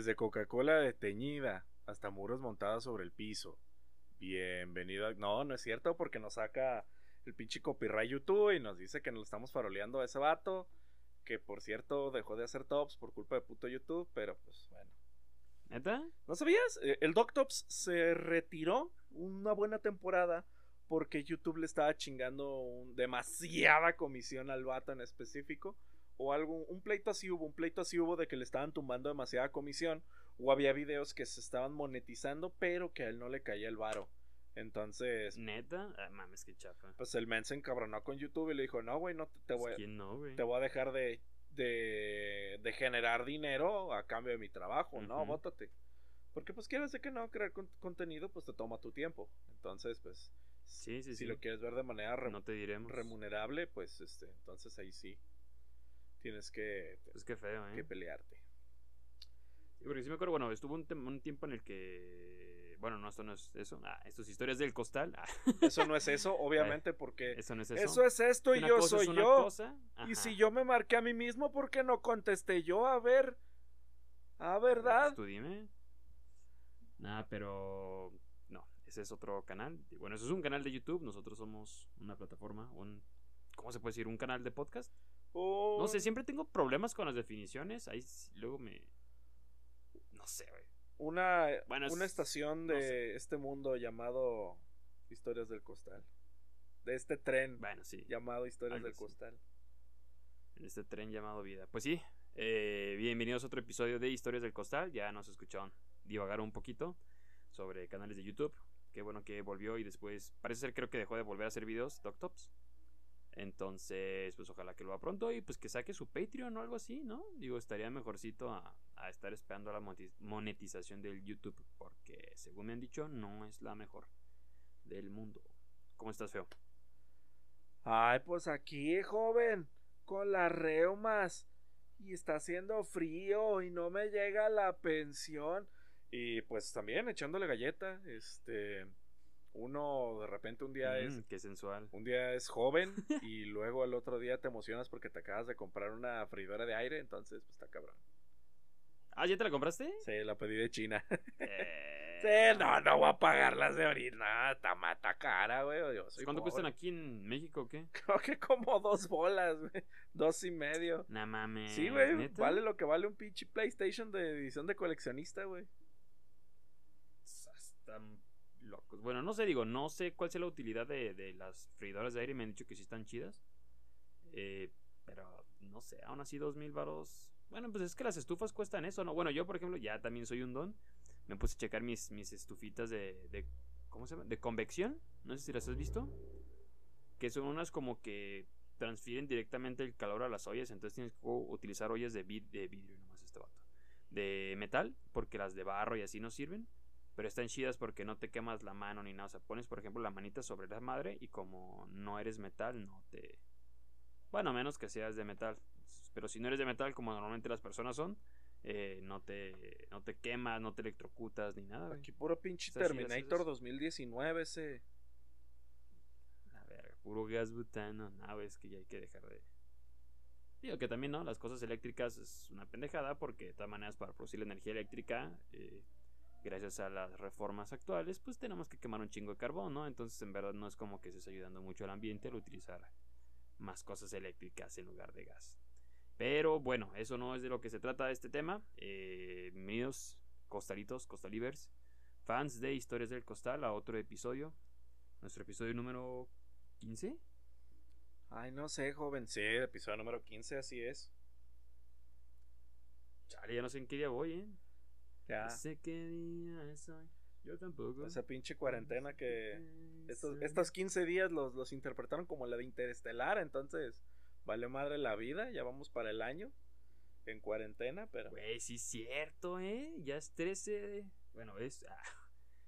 Desde Coca-Cola deteñida hasta muros montados sobre el piso. Bienvenido. a- No, no es cierto porque nos saca el pinche copyright YouTube y nos dice que nos estamos faroleando a ese vato. Que por cierto dejó de hacer tops por culpa de puto YouTube, pero pues bueno. ¿Neta? ¿No sabías? Eh, El Doctops se retiró una buena temporada porque YouTube le estaba chingando un- demasiada comisión al vato en específico. O algo, un pleito así hubo, un pleito así hubo de que le estaban tumbando demasiada comisión. O había videos que se estaban monetizando, pero que a él no le caía el varo. Entonces, ¿Neta? Ah, mames, qué chafa. pues el men se encabronó con YouTube y le dijo, no, güey, no te, te voy, ¿Quién no, güey? te voy a dejar de, de, de generar dinero a cambio de mi trabajo, ¿no? Bótate. Porque pues quieres que no crear con- contenido, pues te toma tu tiempo. Entonces, pues, Sí, sí, si sí. lo quieres ver de manera No te diremos. remunerable, pues, este, entonces ahí sí tienes que, Pues qué feo, ¿eh? que pelearte. Sí, porque sí me acuerdo, bueno, estuvo un, tiempo en el que... Bueno, no, esto no es eso. Ah, esto es historias del costal. Ah, Eso no es eso, obviamente, porque eso no es eso. eso es esto y Una yo cosa soy es una yo. cosa. Y si yo me marqué a mí mismo, ¿por qué no contesté yo? A ver. A verdad. Pues tú dime. Nada, pero no, ese es otro canal. Bueno, eso es un canal de YouTube. Nosotros somos una plataforma, un ¿cómo se puede decir? Un canal de podcast. Oh, No sé, siempre tengo problemas con las definiciones. Ahí luego me no sé, güey. Una, Bueno, es- una estación no de sé. este mundo llamado Historias del Costal. De este tren Bueno, sí. llamado Historias algo del. Costal. En este tren llamado vida. Pues sí, eh, bienvenidos a otro episodio de Historias del Costal. Ya nos escucharon divagar un poquito sobre canales de YouTube. Qué bueno que volvió y después parece ser creo que dejó de volver a hacer videos, DocTops. Entonces, pues ojalá que lo haga pronto y pues que saque su Patreon o algo así, ¿no? Digo, estaría mejorcito a, a estar esperando la monetización del YouTube porque según me han dicho no es la mejor del mundo. ¿Cómo estás, feo? Ay, pues aquí, joven, con las reumas. Y está haciendo frío y no me llega la pensión. Y pues también echándole galleta. Este. Uno de repente un día es Mm, qué sensual. Un día es joven y luego el otro día te emocionas porque te acabas de comprar una freidora de aire, entonces pues está cabrón. Ah, ¿ya te la compraste? Sí, la pedí de China. Eh, sí, no, no voy a pagarlas de ahorita. No, está mata cara, güey. ¿Cuánto pobre. cuestan aquí en México o qué? Creo que como dos bolas, güey. Dos y medio. Nah mames. Sí, güey. Vale lo que vale un pinche PlayStation de edición de coleccionista, güey. Están Bueno, no sé, digo, no sé cuál sea la utilidad de, de las freidoras de aire. Me han dicho que sí están chidas. Eh, pero no sé, aún así dos mil varos. Bueno, pues es que las estufas cuestan eso, ¿no? Bueno, yo, por ejemplo, ya también soy un don. Me puse a checar mis, mis estufitas de, de. ¿Cómo se llama? De convección. No sé si las has visto. Que son unas como que transfieren directamente el calor a las ollas. Entonces tienes que utilizar ollas de, vid- de vidrio, nomás este vato. De metal, porque las de barro y así no sirven. Pero están chidas porque no te quemas la mano ni nada. O sea, pones, por ejemplo, la manita sobre la madre y como no eres metal, no te. Bueno, a menos que seas de metal. Pero si no eres de metal, como normalmente las personas son, eh, no, te, no te quemas, no te electrocutas ni nada. güey. Aquí puro pinche Terminator sí, sí. 2019 ese. A ver, puro gas butano. No, es que ya hay que dejar de. Digo que también, ¿no? Las cosas eléctricas es una pendejada porque de todas maneras para producir la energía eléctrica, eh, gracias a las reformas actuales, pues tenemos que quemar un chingo de carbón, ¿no? Entonces en verdad no es como que estés ayudando mucho al ambiente al utilizar más cosas eléctricas en lugar de gas. Pero bueno, eso no es de lo que se trata este tema. Eh, bienvenidos, costalitos, costalivers, fans de Historias del Costal, a otro episodio. Nuestro episodio número 15. Ay, no sé, joven. Sí, episodio número 15, así es. Chale, ya no sé en qué día voy, ¿eh? Ya. No sé qué día es hoy. Yo tampoco. Esa pinche cuarentena que estos, estos 15 días los, los interpretaron como la de Interestelar, entonces vale madre la vida, ya vamos para el año en cuarentena, pero Güey, sí es cierto, ¿eh? Ya es 13. de- Bueno, es. ah,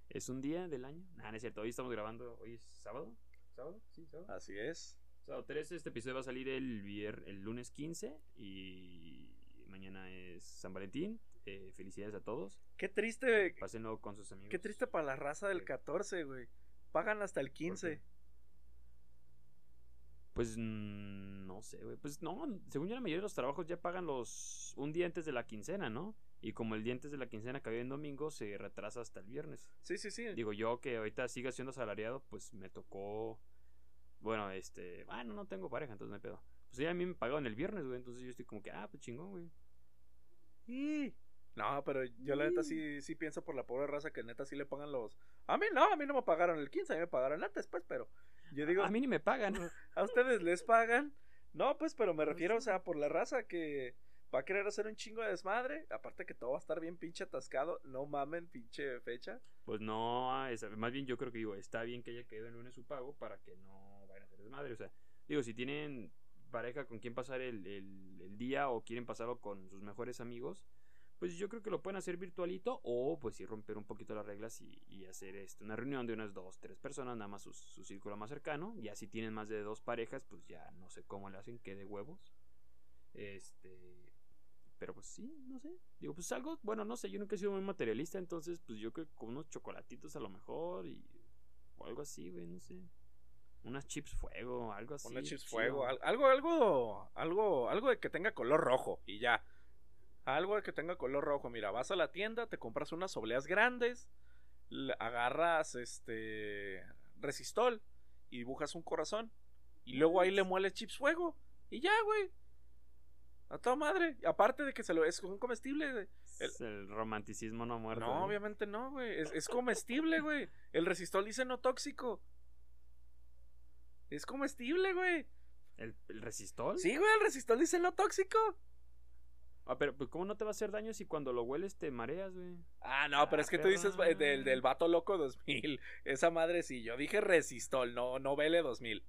es un día del año. Nah, no es cierto. Hoy estamos grabando. Hoy es sábado. ¿Sábado? Sí, sábado. así es. Sábado 13. Este episodio va a salir el, vier- el lunes 15. Y mañana es San Valentín. Eh, felicidades a todos. Qué triste, Pásenlo con sus amigos. qué triste para la raza del Sí. 14, güey. Pagan hasta el 15. Pues mm, no sé, güey. Pues no, según yo la mayoría de los trabajos ya pagan los un día antes de la quincena, ¿no? Y como el día antes de la quincena cayó en domingo, se retrasa hasta el viernes. Sí, sí, sí. Digo, yo que ahorita siga siendo asalariado, pues me tocó. Bueno, este. Ah, no, tengo pareja, entonces no hay pedo. Pues ya a mí me pagaban el viernes, güey. Entonces yo estoy como que, ah, pues chingón, güey. Y... No, pero yo la neta sí, sí pienso por la pobre raza que neta sí le pagan los... A mí no, a mí no me pagaron el 15, a mí me pagaron antes, pues, pero... Yo digo... A mí ni me pagan. A ustedes les pagan. No, pues, pero me refiero, o sea, por la raza que va a querer hacer un chingo de desmadre. Aparte que todo va a estar bien pinche atascado. No mamen, pinche fecha. Pues no, es- más bien yo creo que digo, está bien que haya caído el lunes su pago para que no vayan a hacer desmadre. O sea, digo, si tienen pareja con quien pasar el, el- el día o quieren pasarlo con sus mejores amigos, pues yo creo que lo pueden hacer virtualito o pues sí romper un poquito las reglas y, y hacer este, una reunión de unas dos, tres personas, nada más su, su círculo más cercano. Ya si tienen más de dos parejas, pues ya no sé cómo le hacen, que de huevos. Este, pero pues sí, no sé. Digo, pues algo, bueno, no sé, yo nunca he sido muy materialista, entonces pues yo creo que con unos chocolatitos a lo mejor y o algo así, güey, no sé. Unas chips fuego, algo así. Una chips chido. fuego, al- algo, algo, algo, algo de que tenga color rojo y ya. Algo que tenga color rojo. Mira, vas a la tienda, te compras unas obleas grandes, agarras este resistol y dibujas un corazón y luego ahí le mueles chips fuego y ya, güey. A toda madre. Aparte de que se lo es un comestible. Es el romanticismo no muerto. No, ¿eh? obviamente no, güey. Es, es comestible, güey. El resistol dice no tóxico. Es comestible, güey. ¿El, el resistol? Sí, güey, el resistol dice no tóxico. Ah, pero pues ¿cómo no te va a hacer daño si cuando lo hueles te mareas, güey? Ah, no, pero Ah, es que tú dices eh, del, del vato loco 2000. Esa madre sí, yo dije resistol, no, no vele 2000.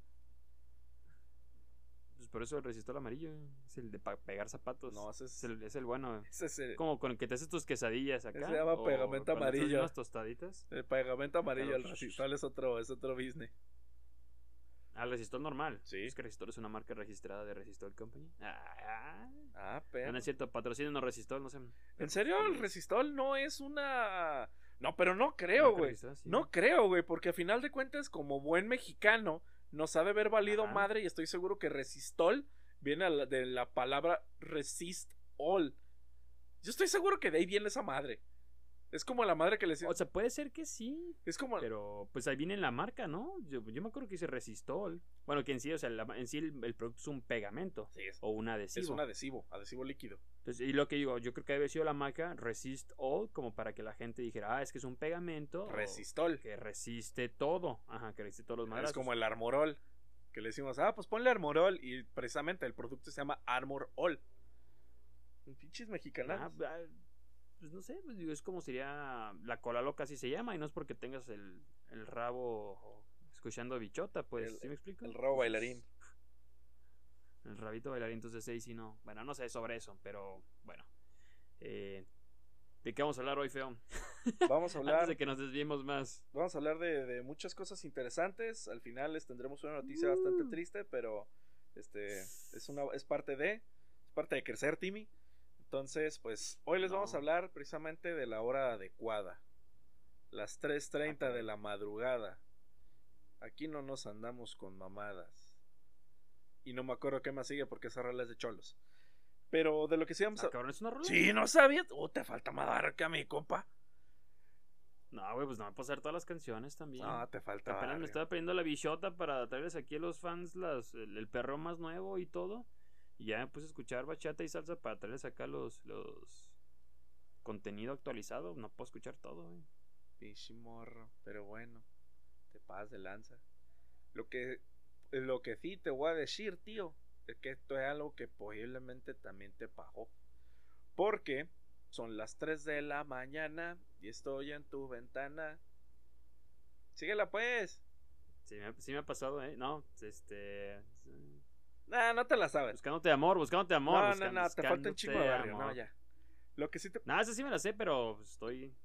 Pues por eso el resistol amarillo es el de pa- pegar zapatos. No, ese es- es, el, es el bueno. Ese es el, Como con el que te haces tus quesadillas acá. Se llama o pegamento amarillo. unas tostaditas. el pegamento amarillo. El resistol es otro, es otro business. El resistol normal. Sí. Es que resistol es una marca registrada de Resistol Company. Ah, Ah, pero. no es cierto, patrocinen resistol, no sé. ¿En serio el resistol no es una. No, pero no creo, güey. sí. No creo, güey, porque a final de cuentas, como buen mexicano, nos ha de haber valido Ajá. madre y estoy seguro que resistol viene de la palabra resist all. Yo estoy seguro que de ahí viene esa madre. Es como la madre que le. O sea, puede ser que sí, Es como. pero pues ahí viene la marca, ¿no? Yo, yo me acuerdo que dice Resistol. Bueno, que en sí, o sea, la- en sí el, el producto es un pegamento Sí, es, o un adhesivo. es un adhesivo, adhesivo líquido. Entonces, y lo que digo, yo creo que debe haber sido la marca Resist All, como para que la gente dijera, ah, es que es un pegamento. Resistol. Que resiste todo. Ajá, que resiste todos los madrazos. Es como el Armorol. Que le decimos, ah, pues ponle Armorol. Y precisamente el producto se llama Armor All. Pinches mexicanas. Ah, ah, pues no sé, pues digo, es como sería la cola loca, así se llama, y no es porque tengas el, el rabo escuchando bichota, pues, El- ¿sí me explico? el rabo bailarín. El rabito bailarín, entonces ahí sí no. Bueno, no sé sobre eso, pero bueno. Eh, ¿De qué vamos a hablar hoy, feo? Vamos a Antes hablar. de que nos desviemos más. Vamos a hablar de, de muchas cosas interesantes. Al final les tendremos una noticia bastante Uh. triste, pero este es una es parte de es parte de crecer, Timmy. Entonces, pues hoy les vamos a hablar precisamente de la hora adecuada. Las 3:30 de la madrugada. Aquí no nos andamos con mamadas. Y no me acuerdo qué más sigue porque esa rola es de cholos. Pero de lo que sí vamos Ah, a cabrón, ¿es una rola? Sí, no sabías. Uh, te falta madarca, mi compa. No, güey, pues no va a pasar todas las canciones también. No, te falta. Apenas me estaba pidiendo la bichota para traerles aquí a los fans las, el, el perro más nuevo y todo. Y ya me puse a escuchar bachata y salsa para traerles acá los, los contenido actualizado. No puedo escuchar todo, güey. Pinche morro, pero bueno, te pasas de lanza. Lo que, lo que sí te voy a decir, tío, es que esto es algo que posiblemente también te pagó. Porque son las 3 de la mañana y estoy en tu ventana. Síguela pues. Sí me, sí me ha pasado, ¿eh? No, este... Nah, no te la sabes. Buscándote amor, buscándote amor. no, no, buscan- no, te falta un chingo de buscándote barrio, no, ya. Lo que sí te... Nada, esa sí me la sé, pero estoy...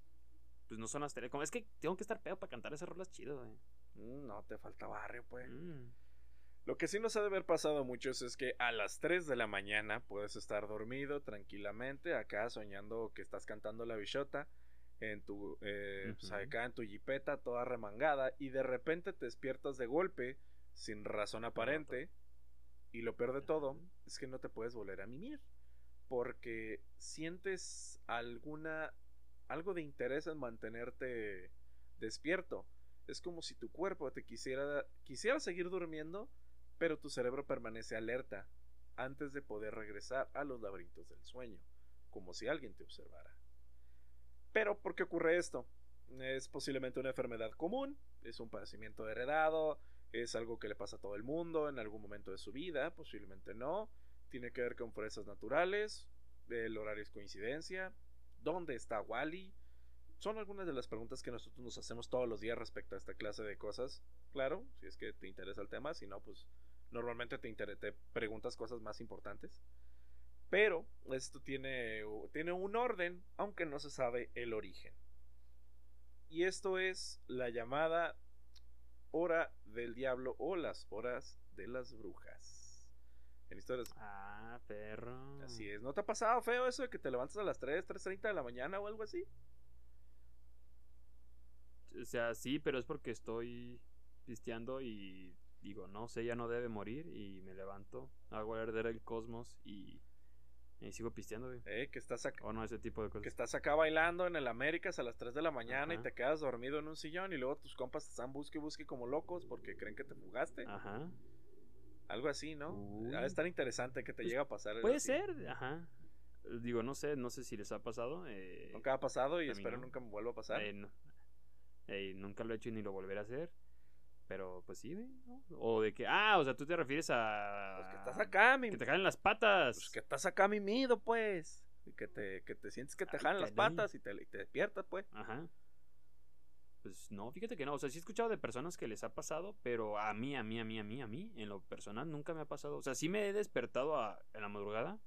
Pues no son las tele- como Es que tengo que estar pedo para cantar esas rolas chido, güey. Mm, No, te falta barrio, pues. Mm. Lo que sí nos ha de haber pasado a muchos es que a las 3 de la mañana puedes estar dormido tranquilamente, acá soñando que estás cantando la bichota, en tu, eh, pues, Ujú. acá en tu jipeta toda remangada, y de repente te despiertas de golpe, sin razón aparente, y lo peor de todo es que no te puedes volver a mimir. porque sientes alguna algo de interés en mantenerte despierto. Es como si tu cuerpo te quisiera quisiera seguir durmiendo, pero tu cerebro permanece alerta antes de poder regresar a los laberintos del sueño, como si alguien te observara. Pero ¿por qué ocurre esto? Es posiblemente una enfermedad común, es un padecimiento heredado, es algo que le pasa a todo el mundo en algún momento de su vida, posiblemente no. Tiene que ver con fuerzas naturales, el horario es coincidencia, ¿dónde está Wally? Son algunas de las preguntas que nosotros nos hacemos todos los días respecto a esta clase de cosas. Claro, si es que te interesa el tema, si no, pues normalmente te, te preguntas cosas más importantes. Pero esto tiene, tiene un orden, aunque no se sabe el origen. Y esto es la llamada hora del diablo o las horas de las brujas. En historias. Ah, perro. Así es. ¿No te ha pasado feo eso de que te levantas a las 3, 3.30 de la mañana o algo así? O sea, sí, pero es porque estoy pisteando y digo, no sé, ya no debe morir y me levanto, hago arder el cosmos y y sigo pisteando, güey. Eh, que estás acá. O no, ese tipo de cosas. Que estás acá bailando en el Américas a las 3 de la mañana y te quedas dormido en un sillón y luego tus compas te están busque y busque como locos porque creen que te fugaste. Ajá. Algo así, ¿no? Es tan interesante que te pues, llega a pasar. Puede ser, ajá. Digo, no sé, no sé si les ha pasado. Eh, nunca ha pasado y espero nunca me vuelva a pasar. Eh, nunca lo he hecho y ni lo volveré a hacer. Pero pues sí, ¿no? O de que, ah, o sea, tú te refieres a. Pues que estás acá, mi. Que te jalen las patas. Pues que estás acá, mimido, pues. Y que te, que te sientes que te jalen las patas y te, te despiertas, pues. Ajá. Pues no, fíjate que no. O sea, sí he escuchado de personas que les ha pasado, pero a mí, a mí, a mí, a mí, a mí, en lo personal, nunca me ha pasado. O sea, sí me he despertado a, en la madrugada,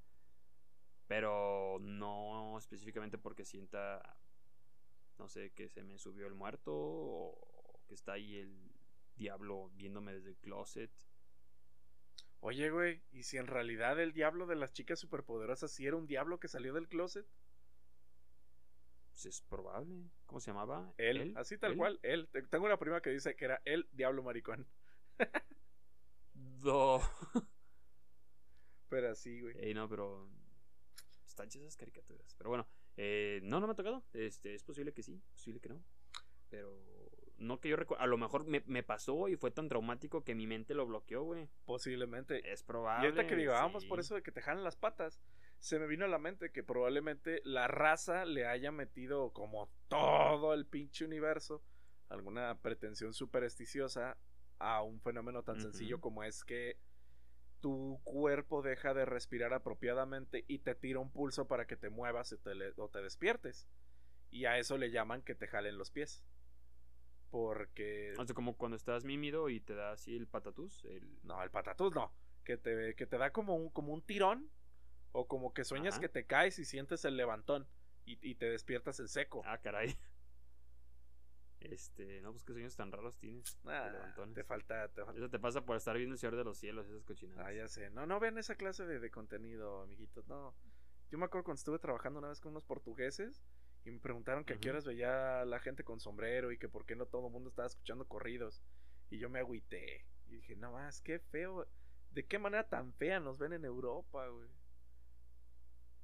pero no específicamente porque sienta, no sé, que se me subió el muerto o que está ahí el diablo viéndome desde el closet. Oye, güey, ¿y si en realidad el diablo de las chicas superpoderosas sí era un diablo que salió del closet? Pues es probable. ¿Cómo se llamaba? Él, así tal cual, él. Tengo una prima que dice que era el diablo maricón. Do. pero así, güey. Ey, no, pero. Están esas caricaturas. Pero bueno, eh, no, no me ha tocado. Este, es posible que sí, posible que no. Pero no que yo recuerdo, a lo mejor me, me, pasó y fue tan traumático que mi mente lo bloqueó, güey. Posiblemente. Es probable. Y ahorita que digo, vamos por eso de que te jalan las patas, se me vino a la mente que probablemente la raza le haya metido como todo el pinche universo alguna pretensión supersticiosa a un fenómeno tan sencillo como es que tu cuerpo deja de respirar apropiadamente y te tira un pulso para que te muevas o te despiertes. Y a eso le llaman que te jalen los pies. Porque. O sea, como cuando estás mímido y te da así el patatús. El... No, el patatús no. Que te, que te da como un, como un tirón. O como que sueñas que te caes y sientes el levantón. Y, te despiertas en seco. Ah, caray. Este, no, pues qué sueños tan raros tienes. Ah, te falta, te Eso te pasa por estar viendo el Señor de los Cielos, esas cochinadas. Ah, ya sé. No, no vean esa clase de, de contenido, amiguitos. No. Yo me acuerdo cuando estuve trabajando una vez con unos portugueses y me preguntaron que a qué horas veía la gente con sombrero y que por qué no todo el mundo estaba escuchando corridos. Y yo me agüité. Y dije, no más, qué feo. ¿De qué manera tan fea nos ven en Europa, güey?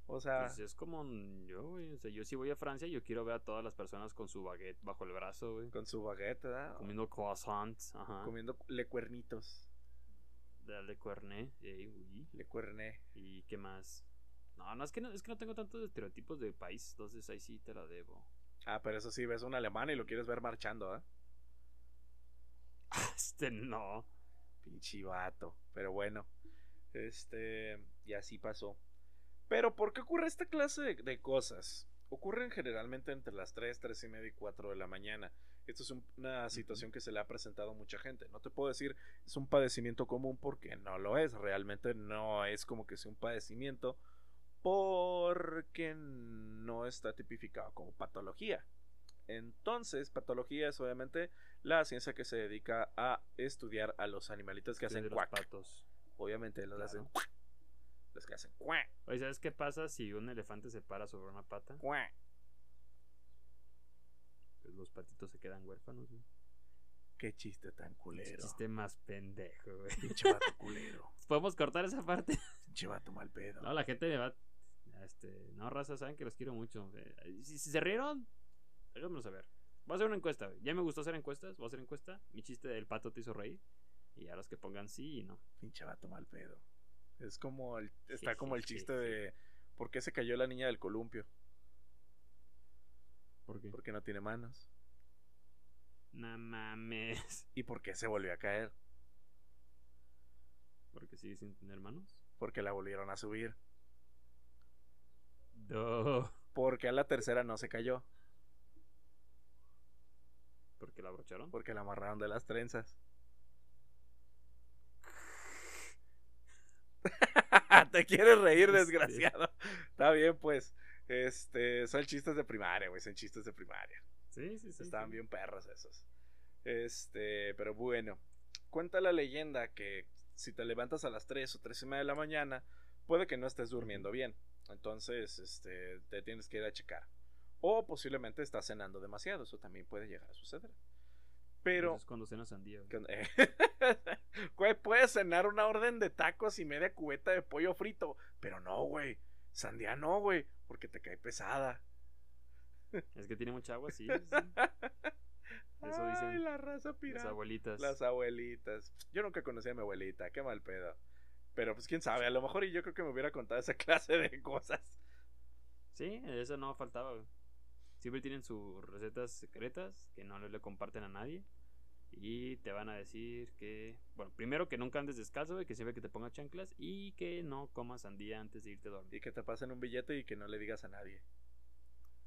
O sea. Pues es como yo, güey. O sea, yo si voy a Francia, yo quiero ver a todas las personas con su baguette bajo el brazo, güey. Con su baguette, ¿verdad? Comiendo croissants, ajá. Comiendo lecuernitos. Le cuerné, Le cuerné. ¿Y qué más? No, no es que no, es que no tengo tantos estereotipos de país, entonces ahí sí te la debo. Ah, pero eso sí, ves un alemán y lo quieres ver marchando, ¿eh? Este no. Pinche vato. Pero bueno. Este. Y así pasó. Pero, ¿por qué ocurre esta clase de, cosas? Ocurren generalmente entre las 3, 3 y media y 4 de la mañana. Esto es una situación que se le ha presentado a mucha gente. No te puedo decir es un padecimiento común porque no lo es. Realmente no es como que sea un padecimiento porque no está tipificado como patología. Entonces, patología es obviamente la ciencia que se dedica a estudiar a los animalitos que hacen cuac. Patos. Obviamente los hacen los que hacen cuac. Oye, ¿sabes qué pasa si un elefante se para sobre una pata? Cuac. Pues los patitos se quedan huérfanos. Qué chiste tan culero. Qué chiste más pendejo, güey. Pinche vato culero. ¿Podemos cortar esa parte? Pinche vato mal pedo. No, la gente me va Este, no, raza, saben que los quiero mucho. Si, si se rieron, háganmelo saber. Voy a hacer una encuesta. Ya me gustó hacer encuestas. Voy a hacer encuesta. Mi chiste del pato te hizo reír. Y a los que pongan sí y no. Pinche vato mal pedo. Es como el, está como el chiste de ¿por qué se cayó la niña del columpio? ¿Por qué? Porque no tiene manos. No mames. ¿Y por qué se volvió a caer? Porque sigue sin tener manos. Porque la volvieron a subir. No. Porque a la tercera no se cayó. Porque la abrocharon. Porque la amarraron de las trenzas. Te quieres reír, desgraciado. Está bien, pues. Este, son chistes de primaria, güey. Son chistes de primaria. Sí, sí, sí. Estaban sí. bien perros esos. Este, pero bueno. Cuenta la leyenda que si te levantas a las 3 o 3 y media de la mañana, puede que no estés durmiendo bien. Entonces, este, te tienes que ir a checar. O posiblemente estás cenando demasiado. Eso también puede llegar a suceder. Pero, cuando cena sandía. güey. puedes cenar una orden de tacos y media cubeta de pollo frito. Pero no, güey. Sandía no, güey. Porque te cae pesada. Es que tiene mucha agua, sí. sí. Eso Ay, dicen la raza las pirata. abuelitas. Las abuelitas. Yo nunca conocí a mi abuelita, qué mal pedo. Pero pues quién sabe, a lo mejor y yo creo que me hubiera contado esa clase de cosas. Sí, eso no faltaba. Siempre tienen sus recetas secretas que no le comparten a nadie. Y te van a decir que, bueno, primero que nunca andes descalzo, que siempre que te pongas chanclas y que no comas sandía antes de irte a dormir. Y que te pasen un billete y que no le digas a nadie.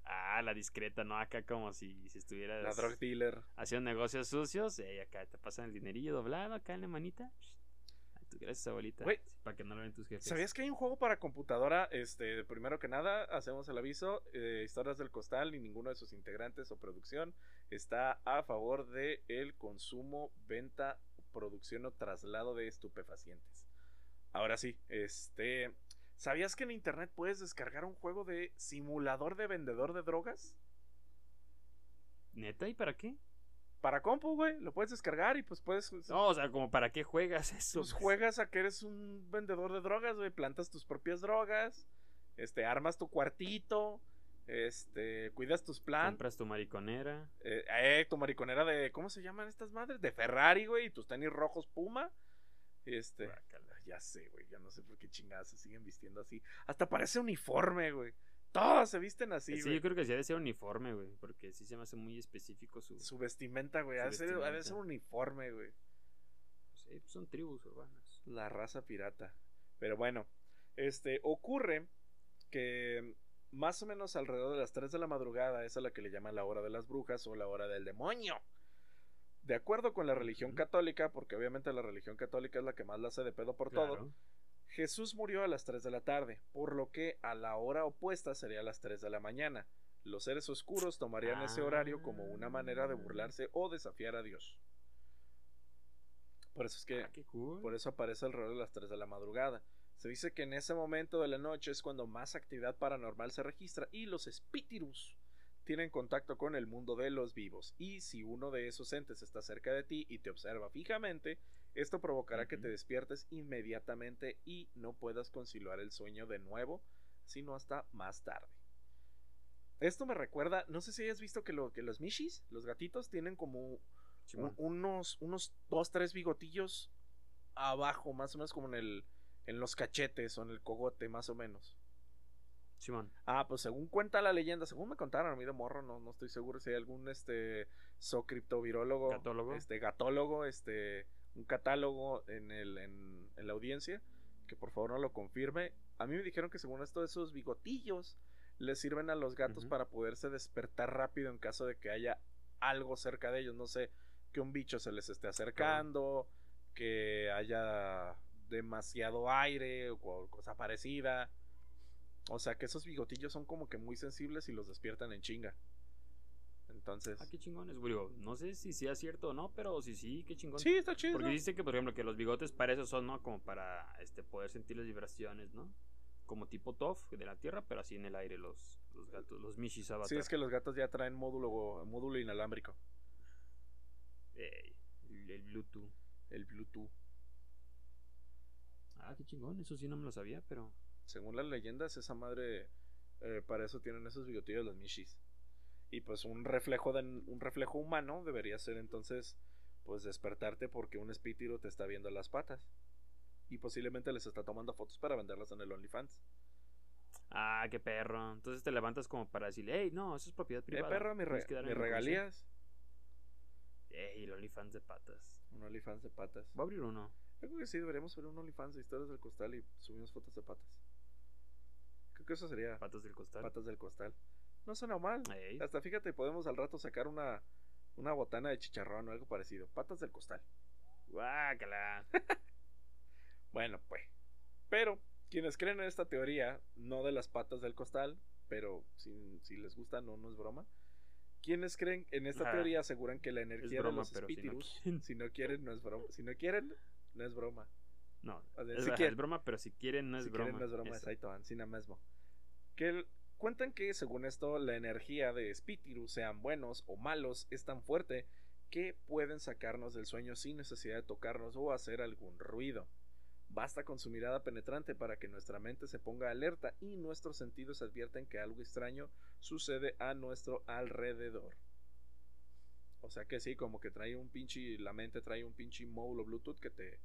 Ah, la discreta, ¿no? Acá como si, si estuvieras La drug dealer. haciendo negocios sucios y acá te pasan el dinerillo doblado acá en la manita. Gracias, abuelita. Para que no lo ven tus jefes. ¿Sabías que hay un juego para computadora? Este, primero que nada, hacemos el aviso, eh, Historias del Costal y ninguno de sus integrantes o producción está a favor de el consumo, venta, producción o traslado de estupefacientes. Ahora sí, este, ¿sabías que en internet puedes descargar un juego de simulador de vendedor de drogas? ¿Neta? ¿Y para qué? Para compu, güey, lo puedes descargar y pues puedes No, o sea, como para qué juegas eso. pues juegas a que eres un vendedor de drogas, güey, plantas tus propias drogas, este, armas tu cuartito, este, cuidas tus plantas, Compras tu mariconera. eh, eh, tu mariconera de, ¿cómo se llaman estas madres? De Ferrari, güey, y tus tenis rojos Puma, este, ya sé, güey, ya no sé por qué chingadas se siguen vistiendo así, hasta parece uniforme, güey, todos se visten así, Sí, güey. yo creo que sí ha de ser uniforme, güey. Porque sí se me hace muy específico su. Su vestimenta, güey, Su ha de ser- ser uniforme, güey. Sí, pues son tribus urbanas. La raza pirata. Pero bueno, este ocurre que más o menos alrededor de las 3 de la madrugada es a la que le llaman la hora de las brujas o la hora del demonio. De acuerdo con la religión católica, porque obviamente la religión católica es la que más la hace de pedo por todo, Claro. Jesús murió a las 3 de la tarde, por lo que a la hora opuesta sería a las 3 de la mañana. Los seres oscuros tomarían ese horario como una manera de burlarse o desafiar a Dios. Por eso es que Ah, cool. por eso aparece alrededor de las 3 de la madrugada. Se dice que en ese momento de la noche es cuando más actividad paranormal se registra y los espíritus tienen contacto con el mundo de los vivos. Y si uno de esos entes está cerca de ti y te observa fijamente, esto provocará que te despiertes inmediatamente y no puedas conciliar el sueño de nuevo, sino hasta más tarde. Esto me recuerda, no sé si hayas visto que, lo, que los mishis, los gatitos, tienen como un- unos, unos dos, tres bigotillos abajo, más o menos como en el, en los cachetes o en el cogote, más o menos. Simón. Ah, pues según cuenta la leyenda, según me contaron a mí de morro, no, no estoy seguro si hay algún este zocriptovirólogo, Gatólogo. este gatólogo, este un catálogo en el en, en la audiencia, que por favor no lo confirme. A mí me dijeron que según esto esos bigotillos les sirven a los gatos para poderse despertar rápido en caso de que haya algo cerca de ellos, no sé, que un bicho se les esté acercando, que haya demasiado aire o co- cosa parecida. O sea que esos bigotillos son como que muy sensibles y los despiertan en chinga. Entonces. Ah, qué chingones. Digo, no sé si sea cierto o no, pero sí, sí, qué chingón. Sí, está chido. Porque dice que, por ejemplo, que los bigotes para eso son, ¿no? Como para este poder sentir las vibraciones, ¿no? Como tipo TOF de la Tierra, pero así en el aire los, los gatos, los Mishis Avatar. Sí, es que los gatos ya traen módulo, módulo inalámbrico. El, el Bluetooth. El Bluetooth. Ah, qué chingón, eso sí no me lo sabía, pero Según las leyendas, esa madre, eh, para eso tienen esos bigotillos los Mishis. Y pues un reflejo, de, un reflejo humano debería ser entonces, pues despertarte porque un espíritu te está viendo las patas. Y posiblemente les está tomando fotos para venderlas en el OnlyFans. Ah, qué perro. Entonces te levantas como para decirle, hey, no, eso es propiedad Eh, privada. perro, mi, re- mis mi comisión". regalías. Ey, el OnlyFans de patas. Un OnlyFans de patas. Voy a abrir uno. Yo creo que sí, deberíamos abrir un OnlyFans de historias del costal y subimos fotos de patas. Creo que eso sería Patas del costal. patas del costal. No suena mal. Hasta fíjate, podemos al rato sacar una, una botana de chicharrón o algo parecido. Patas del costal. Guácala. Bueno, pues. Pero, quienes creen en esta teoría, no de las patas del costal, pero si, si les gusta, no, no es broma. Quienes creen en esta Ajá. teoría aseguran que la energía broma, de los si no espíritus, quieren. si no quieren, no es broma. Si no quieren, no es broma. No, O sea, es, si quieren- es broma, pero si quieren no es si broma. quieren, no es broma, encima mismo. Que el- cuentan que, según esto, la energía de espíritus, sean buenos o malos, es tan fuerte que pueden sacarnos del sueño sin necesidad de tocarnos o hacer algún ruido. Basta con su mirada penetrante para que nuestra mente se ponga alerta y nuestros sentidos advierten que algo extraño sucede a nuestro alrededor. O sea que sí, como que trae un pinche, la mente trae un pinche módulo Bluetooth que te,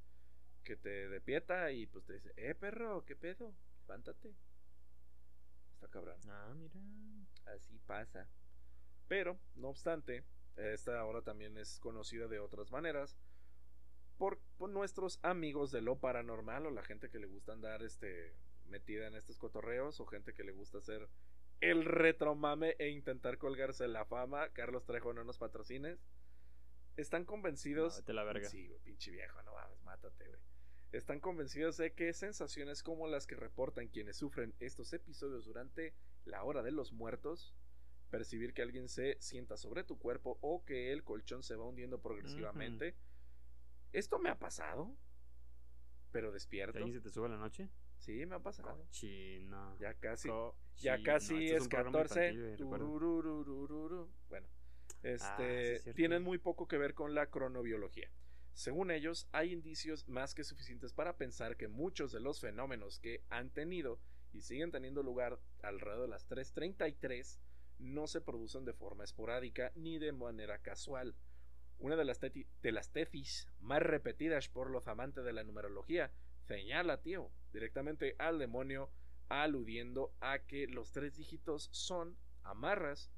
que te despieta y pues te dice, eh perro, ¿qué pedo? Levántate. Está cabrón. Ah, mira. Así pasa. Pero, no obstante, esta ahora también es conocida de otras maneras por, por nuestros amigos de lo paranormal o la gente que le gusta andar este, metida en estos cotorreos o gente que le gusta hacer el retromame e intentar colgarse la fama. Carlos Trejo, no nos patrocines. Están convencidos. No, a la verga. Sí, güey, pinche viejo, no mames, mátate, güey. Están convencidos de que sensaciones como las que reportan quienes sufren estos episodios durante la hora de los muertos, percibir que alguien se sienta sobre tu cuerpo o que el colchón se va hundiendo progresivamente. Esto me ha pasado, pero despierto. ¿Alguien se te sube la noche? Sí, me ha pasado. Ya casi. Ya casi No, este es, programa 14. infantil, güey, recuerda. Turururururu. Bueno, este, Ah, sí es cierto. tienen muy poco que ver con la cronobiología. Según ellos, hay indicios más que suficientes para pensar que muchos de los fenómenos que han tenido y siguen teniendo lugar alrededor de las 3.33 no se producen de forma esporádica ni de manera casual. Una de las, de tesis más repetidas por los amantes de la numerología señala, tío, directamente al demonio, aludiendo a que los tres dígitos son amarras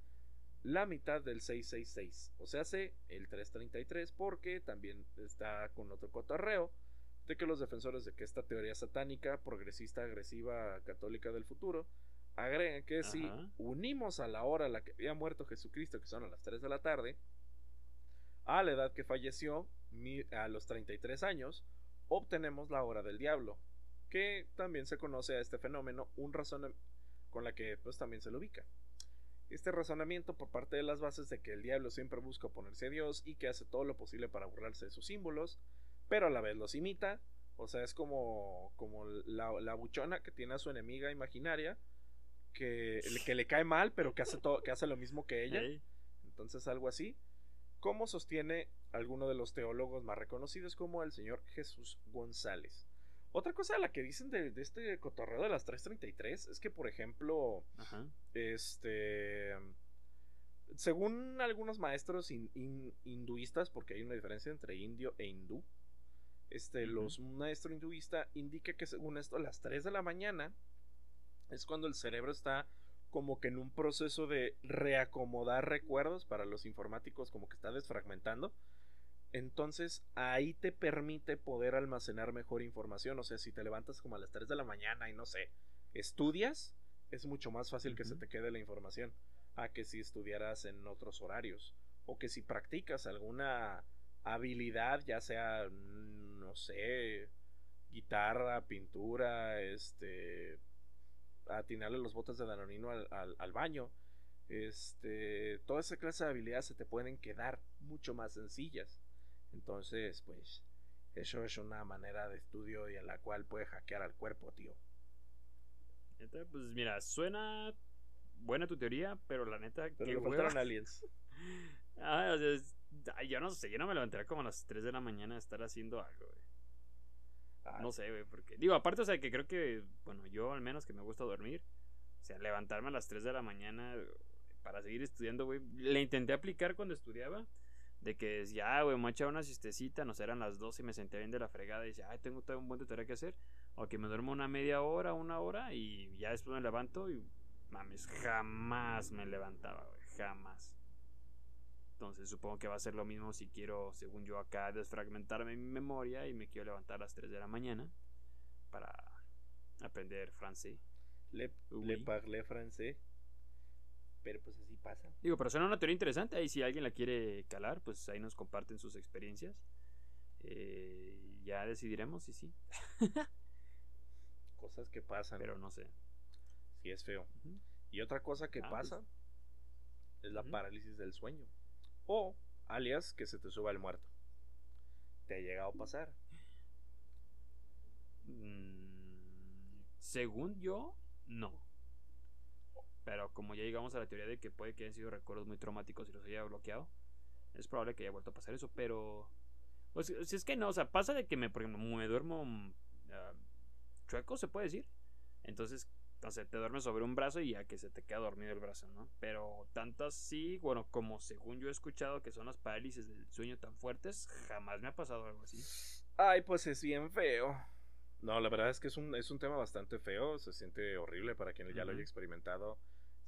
la mitad del 666. O sea, hace el 333 porque también está con otro cotorreo de que los defensores de que esta teoría satánica, progresista, agresiva, católica del futuro, agregan que si unimos a la hora a la que había muerto Jesucristo, que son a las 3 de la tarde, a la edad que falleció, a los 33 años, obtenemos la hora del diablo, que también se conoce a este fenómeno un razón con la que pues también se lo ubica. Este razonamiento por parte de las bases de que el diablo siempre busca oponerse a Dios y que hace todo lo posible para burlarse de sus símbolos, pero a la vez los imita, o sea, es como, como la, la buchona que tiene a su enemiga imaginaria, que, que le cae mal, pero que hace, todo, que hace lo mismo que ella. Entonces, algo así, como sostiene alguno de los teólogos más reconocidos como el señor Jesús González. Otra cosa de la que dicen de, de este cotorreo de las 333 es que, por ejemplo, Ajá. este. Según algunos maestros hin- hin- hinduistas, porque hay una diferencia entre indio e hindú, este, los un maestro hinduista indica que según esto, a las 3 de la mañana es cuando el cerebro está como que en un proceso de reacomodar recuerdos para los informáticos, como que está desfragmentando. Entonces ahí te permite poder almacenar mejor información. O sea, si te levantas como a las 3 de la mañana y no sé, estudias, es mucho más fácil que se te quede la información a que si estudiaras en otros horarios. O que si practicas alguna habilidad, ya sea, mm, no sé, guitarra, pintura, este, atinarle los botes de danonino al, al- al baño. Este, toda esa clase de habilidades se te pueden quedar mucho más sencillas. Entonces, pues, eso es una manera de estudio y a la cual puedes hackear al cuerpo, tío. Neta, Pues mira, suena buena tu teoría, pero la neta, Pero le faltaron aliens. Ah, o sea, es- ay, yo no sé, yo no me levantaría como a las 3 de la mañana a estar haciendo algo, güey. Ah, No sé, güey, porque. Digo, aparte, o sea, que creo que, bueno, yo al menos que me gusta dormir. O sea, levantarme a las 3 de la mañana para seguir estudiando, güey. Le intenté aplicar cuando estudiaba. De que decía, ah, güey, me a echar una siestecita, no sé, eran las 12 y me senté bien de la fregada y decía, ay, tengo todo un buen de tarea que hacer. O que me duermo una media hora, una hora y ya después me levanto y, mames, jamás me levantaba, güey, jamás. Entonces supongo que va a ser lo mismo si quiero, según yo acá, desfragmentarme mi memoria y me quiero levantar a las 3 de la mañana para aprender francés. Le, Oui. le parlé francés. Pero pues así pasa. Digo, pero suena una teoría interesante. Ahí si alguien la quiere calar, pues ahí nos comparten sus experiencias. Eh, ya decidiremos si sí, Cosas que pasan. pero no sé. Sí es feo. Y otra cosa que Ah, pasa es la parálisis del sueño. O, alias, que se te suba el muerto. ¿Te ha llegado a pasar? Mm, según yo, no. Pero como ya llegamos a la teoría de que puede que hayan sido recuerdos muy traumáticos y los haya bloqueado, es probable que haya vuelto a pasar eso, pero... Pues si es que no, o sea, pasa de que me, por ejemplo, me duermo mm, ah, chueco, se puede decir. Entonces, no sé, te duermes sobre un brazo y ya que se te queda dormido el brazo, ¿no? Pero tanto así, bueno, como según yo he escuchado que son las parálisis del sueño tan fuertes, jamás me ha pasado algo así. Ay, pues es bien feo. No, la verdad es que es un, es un tema bastante feo. Se siente horrible para quien ya lo haya experimentado.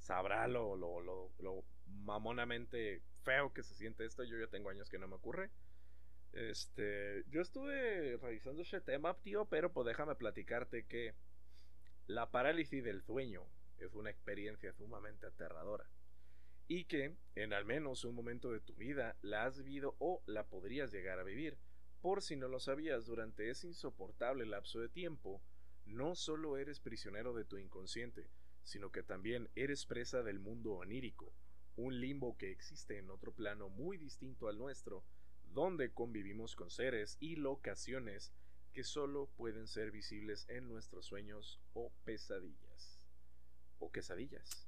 Sabrá lo, lo, lo, lo mamonamente feo que se siente esto. Yo ya tengo años que no me ocurre. Este, yo estuve revisando ese tema, tío, pero pues déjame platicarte que la parálisis del sueño es una experiencia sumamente aterradora. Y que en al menos un momento de tu vida la has vivido o la podrías llegar a vivir. Por si no lo sabías, durante ese insoportable lapso de tiempo, no solo eres prisionero de tu inconsciente, sino que también eres presa del mundo onírico, un limbo que existe en otro plano muy distinto al nuestro, donde convivimos con seres y locaciones que solo pueden ser visibles en nuestros sueños o pesadillas. O quesadillas.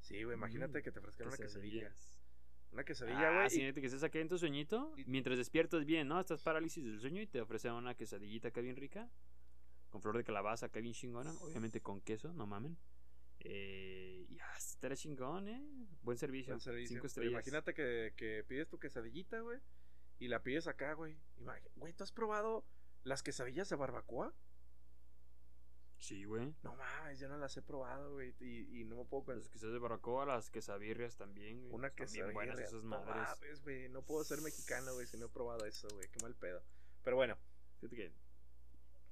Sí, güey, imagínate Mm, que te ofrezcan una quesadilla. Una quesadilla, güey. Ah, y- sí, neta, que estés acá en tu sueñito, y- mientras despiertas bien, ¿no? Estás parálisis del sueño y te ofrecen una quesadillita acá bien rica, con flor de calabaza acá bien chingona, obviamente con queso, no mamen. Eh, y ah, estará chingón, ¿eh? Buen servicio. Buen servicio. Cinco Pero estrellas. Imagínate que, que pides tu quesadillita, güey. Y la pides acá, güey. Güey, ¿tú has probado las quesadillas de barbacoa? Sí, güey. No mames, yo no las he probado, güey. Y, y no me puedo Las pensar. quesadillas de barbacoa, las quesabirrias también, güey. Una quesadilla. buenas esas no madres. mames, güey. No puedo ser mexicano, güey, si no he probado eso, güey. Qué mal pedo. Pero bueno, Fíjate que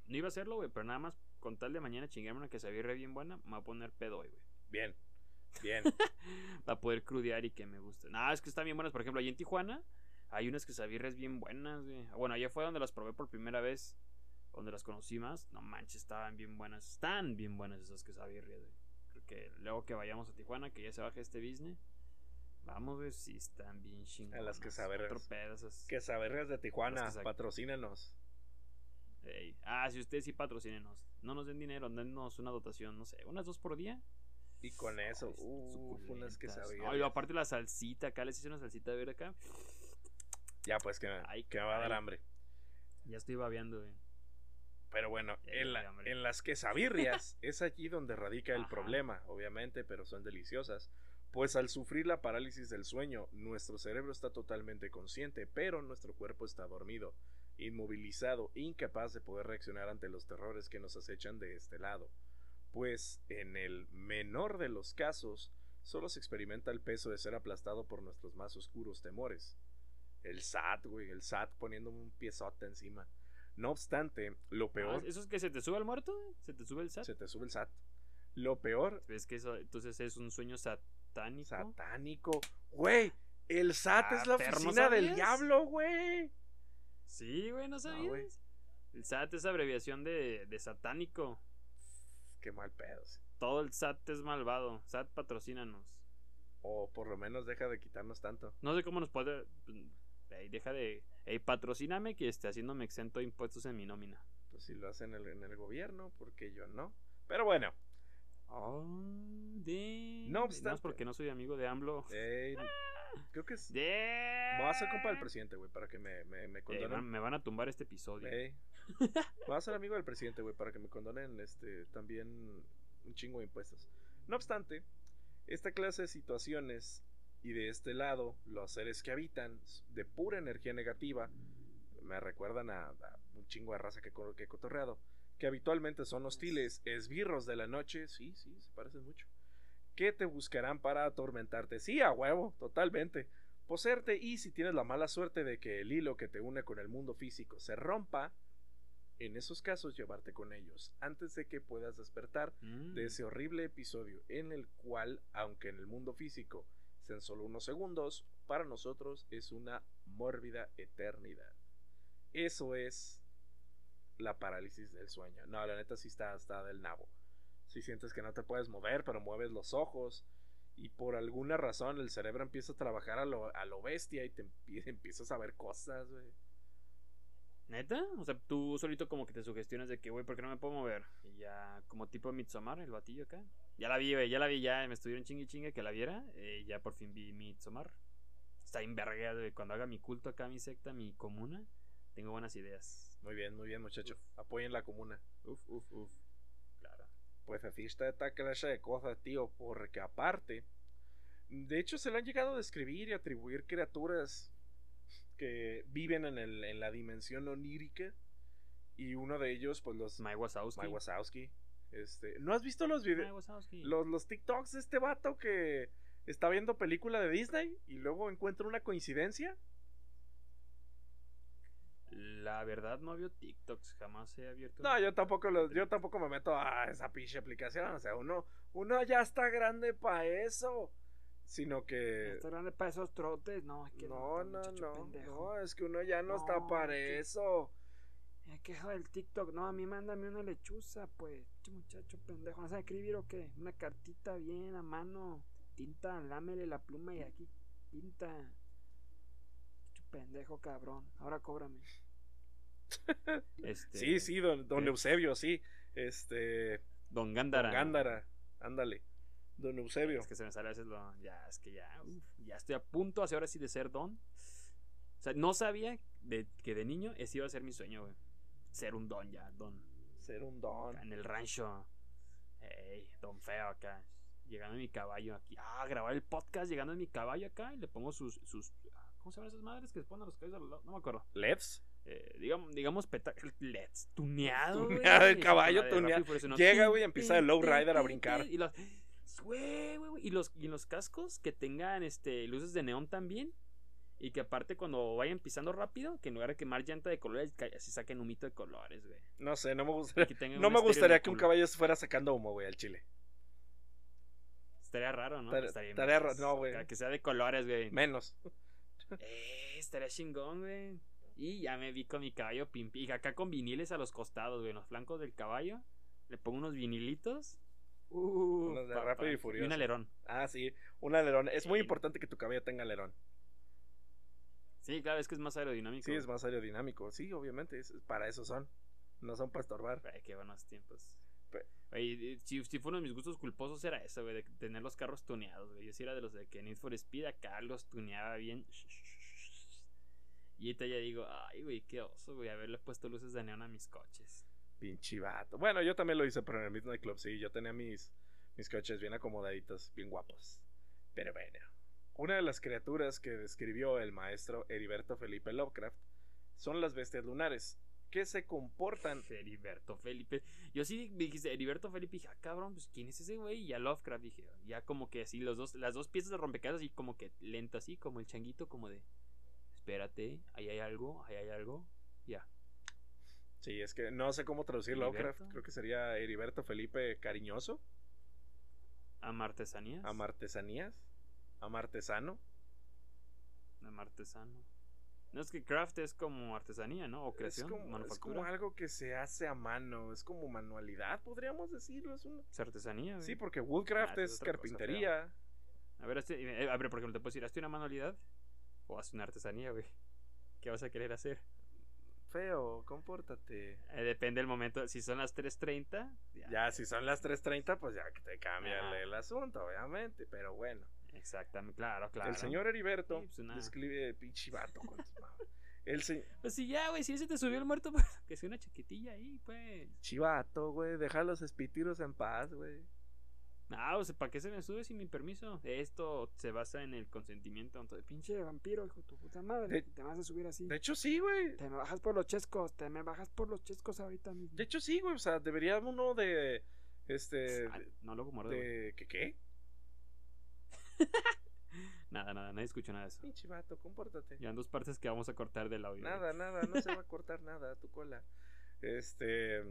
no iba a hacerlo, güey, pero nada más con tal de mañana chingarme una quesabirria bien buena, me voy a poner pedo hoy, güey. bien. Bien. Para poder crudear y que me guste. No, es que están bien buenas. Por ejemplo, allí en Tijuana hay unas quesabirrias bien buenas, güey. Bueno, allá fue donde las probé por primera vez. Donde las conocí más. No manches, estaban bien buenas. Están bien buenas esas quesabirrias, güey. Creo que luego que vayamos a Tijuana, que ya se baje este business. Vamos, güey, si están bien chingonas. las quesabirrias. Otro pedo esas. Quesaberrias de Tijuana, Las patrocínanos. Ey. Ah, si ustedes sí patrocínenos. No nos den dinero, dennos una dotación, no sé, unas dos por día. Y con eso, Ay, uff, unas suculentas. quesabirrias. No, y luego aparte la salsita, acá les hice una salsita verde acá. Ya, pues que, Ay, que me va a dar hambre. Ya estoy babeando, güey. Pero bueno, Ya, en, la- las quesabirrias es allí donde radica el Ajá. problema, obviamente, pero son deliciosas. Pues al sufrir la parálisis del sueño, nuestro cerebro está totalmente consciente, pero nuestro cuerpo está dormido, inmovilizado, incapaz de poder reaccionar ante los terrores que nos acechan de este lado. Pues en el menor de los casos, solo se experimenta el peso de ser aplastado por nuestros más oscuros temores. El SAT, güey, el SAT poniéndome un piezote encima. No obstante, lo Ah, peor ¿Eso es que se te sube el muerto? ¿Se te sube el SAT? se te sube el SAT. Lo peor, ¿Ves que eso entonces es un sueño satánico? satánico. Güey, el SAT Ah, es la perro, ¿no oficina del diablo, güey. Sí, güey, ¿no sabías? el SAT es abreviación de, de satánico. Qué mal pedo. sí. Todo el SAT es malvado. SAT, patrocínanos. O por lo menos deja de quitarnos tanto. No sé cómo nos puede... Ey, deja de... Ey, patrocíname que esté haciéndome exento de impuestos en mi nómina. Pues si lo hacen en el, en el gobierno, porque yo no. Pero bueno, Oh, damn. No obstante- más porque no soy amigo de AMLO. eh, creo que es. Me voy a hacer compa del presidente, güey, para que me, me, me condonen. van- me van a tumbar este episodio. Ey, Voy a ser amigo del presidente, güey, para que me condonen este, también un chingo de impuestos. No obstante, esta clase de situaciones y de este lado, los seres que habitan de pura energía negativa me recuerdan a, a un chingo de raza que, que he cotorreado, que habitualmente son hostiles, esbirros de la noche, sí, sí, se parecen mucho, que te buscarán para atormentarte, sí, a huevo, totalmente, poseerte y si tienes la mala suerte de que el hilo que te une con el mundo físico se rompa, en esos casos llevarte con ellos, antes de que puedas despertar Mm. de ese horrible episodio en el cual, aunque en el mundo físico sean solo unos segundos, para nosotros es una mórbida eternidad. Eso es la parálisis del sueño. No, la neta sí está, está del nabo. Si sientes que no te puedes mover, pero mueves los ojos y por alguna razón el cerebro empieza a trabajar a lo, a lo bestia y te empie- empiezas a ver cosas, güey. ¿Neta? O sea, tú solito como que te sugestionas de que, güey, ¿por qué no me puedo mover? Y ya, como tipo Midsommar, el batillo acá. Ya la vi, güey, ya la vi, ya me estuvieron chingue chingue que la viera. eh, ya por fin vi Midsommar. Está envergado, güey. Cuando haga mi culto acá, mi secta, mi comuna, tengo buenas ideas. Muy bien, muy bien, muchacho. Apoyen la comuna. Uf, uf, uf. Pues así está esta clase de cosas, tío, porque aparte, de hecho se le han llegado a describir y atribuir criaturas que viven en, el, en la dimensión onírica y uno de ellos, pues los Mike Wazowski. Mike Wazowski. Este, ¿no has visto los videos, los, los TikToks de este vato que está viendo película de Disney y luego encuentra una coincidencia? La verdad no vio TikToks, jamás he abierto. No, yo tampoco lo- yo tampoco me meto a esa pinche aplicación, o sea, uno uno ya está grande para eso, sino que Está grande para esos trotes, no, es que No, no, no, pendejo. no, es que uno ya no, está No, para que- eso. Me quejo del TikTok. No, a mí mándame una lechuza, pues. Muchacho pendejo. ¿Vas a escribir o qué? Una cartita bien a mano. Tinta, lámele la pluma y aquí pinta. Pendejo, cabrón. Ahora cóbrame. este, Sí, sí, don. Eusebio, sí. Este, Don don Gándara. Gándara, ándale. Don Eusebio. Es que se me sale a veces lo. Ya, es que ya. uf, ya estoy a punto, así ahora sí, de ser don. O sea, no sabía de, que de niño ese iba a ser mi sueño, güey. Ser un don ya, don. Ser un don. acá en el rancho. Don feo acá. Llegando en mi caballo aquí. Ah, grabar el podcast llegando en mi caballo acá. Y le pongo sus. sus ¿Cómo se llaman esas madres que se ponen a los caballos? No me acuerdo. LEDs. Eh, digamos, digamos peta- LEDs. Tuneado. Tuneado güey, el caballo, como la de tunea- Rápido y Furioso, ¿no? llega, güey, empieza el lowrider a brincar. Y los. Güey, güey, güey, Y los, y los cascos que tengan este, luces de neón también. Y que aparte cuando vayan pisando rápido, que en lugar de quemar llanta de colores, así saquen humito de colores, güey. No sé, no me gustaría. que No me gustaría que un caballo se fuera sacando humo, güey, al chile. Estaría raro, ¿no? Estaría- Estaría, estaría vergas. ra- no, güey. Que sea de colores, güey. Menos. Eh, estaría chingón, güey. Y ya me vi con mi caballo pimpi. Y acá con viniles a los costados, güey. En los flancos del caballo. Le pongo unos vinilitos. Uh, Unos de. Rápido y Y Furioso. un alerón. Ah, sí, un alerón. Es muy importante que tu caballo tenga alerón. Sí, claro, es que es más aerodinámico. Sí, es más aerodinámico. Sí, obviamente, es- para eso son. No son para estorbar. Ay, qué buenos tiempos. Pe- Güey, si, si fue uno de mis gustos culposos era eso, güey, de tener los carros tuneados, güey. Yo sí era de los de que Need for Speed acá los tuneaba bien. Y ahorita ya digo, ay, güey, qué oso, güey, haberle puesto luces de neón a mis coches. Pinche vato. Bueno, yo también lo hice, pero en el Midnight Club, sí. Yo tenía mis, mis coches bien acomodaditos, bien guapos. Pero bueno. Una de las criaturas que describió el maestro Heriberto Felipe Lovecraft son las bestias lunares, que se comportan Heriberto Felipe. Yo sí me dijiste, Heriberto Felipe, dije, ah, cabrón, pues quién es ese güey. Y ya Lovecraft dije, ya como que así, los dos, las dos piezas de rompecabezas, así como que lento, así, como el changuito, como de, espérate, ahí hay algo, ahí hay algo. Ya. Sí, es que no sé cómo traducir. Lovecraft. Creo que sería Heriberto Felipe Cariñoso. Ama artesanías. Amartesanías. Amartesano. Ama artesano. No es que craft es como artesanía, ¿no? O Es creación, como, es manufactura. como algo que se hace a mano. Es como manualidad, podríamos decirlo. Es una- Es artesanía. Sí, porque Woodcraft Ah, es es cosa carpintería. A ver, este- a ver, por ejemplo, te puedo decir, ¿hazte una manualidad? O hazte una artesanía, güey. ¿Qué vas a querer hacer? Feo, compórtate. Eh, depende del momento. Si son las 3.30, ya. Ya, si son las 3.30, pues ya que te cambia el, asunto, obviamente. Pero bueno. Exactamente, claro, claro. El señor Heriberto Sí, pues una- describe pinche vato con. El se... Pues sí, ya, güey, si ese te subió el muerto, pues, que sea una chaquetilla ahí, pues. Chivato, güey, deja los espíritus en paz, güey. Ah, o sea, ¿para qué se me sube sin mi permiso? Esto se basa en el consentimiento. Entonces, Pinche vampiro, hijo de tu puta madre. De- Te vas a subir así. De hecho, sí, güey. Te me bajas por los chescos. Te me bajas por los chescos ahorita mismo. De hecho, sí, güey. O sea, debería uno de. Este. ah, no lo güey. de- ¿Qué qué? Nada, nada, nadie escuchó nada de eso. Pinche vato, compórtate. Ya en dos partes que vamos a cortar del audio. Nada, nada, no se va a cortar nada, tu cola. Este.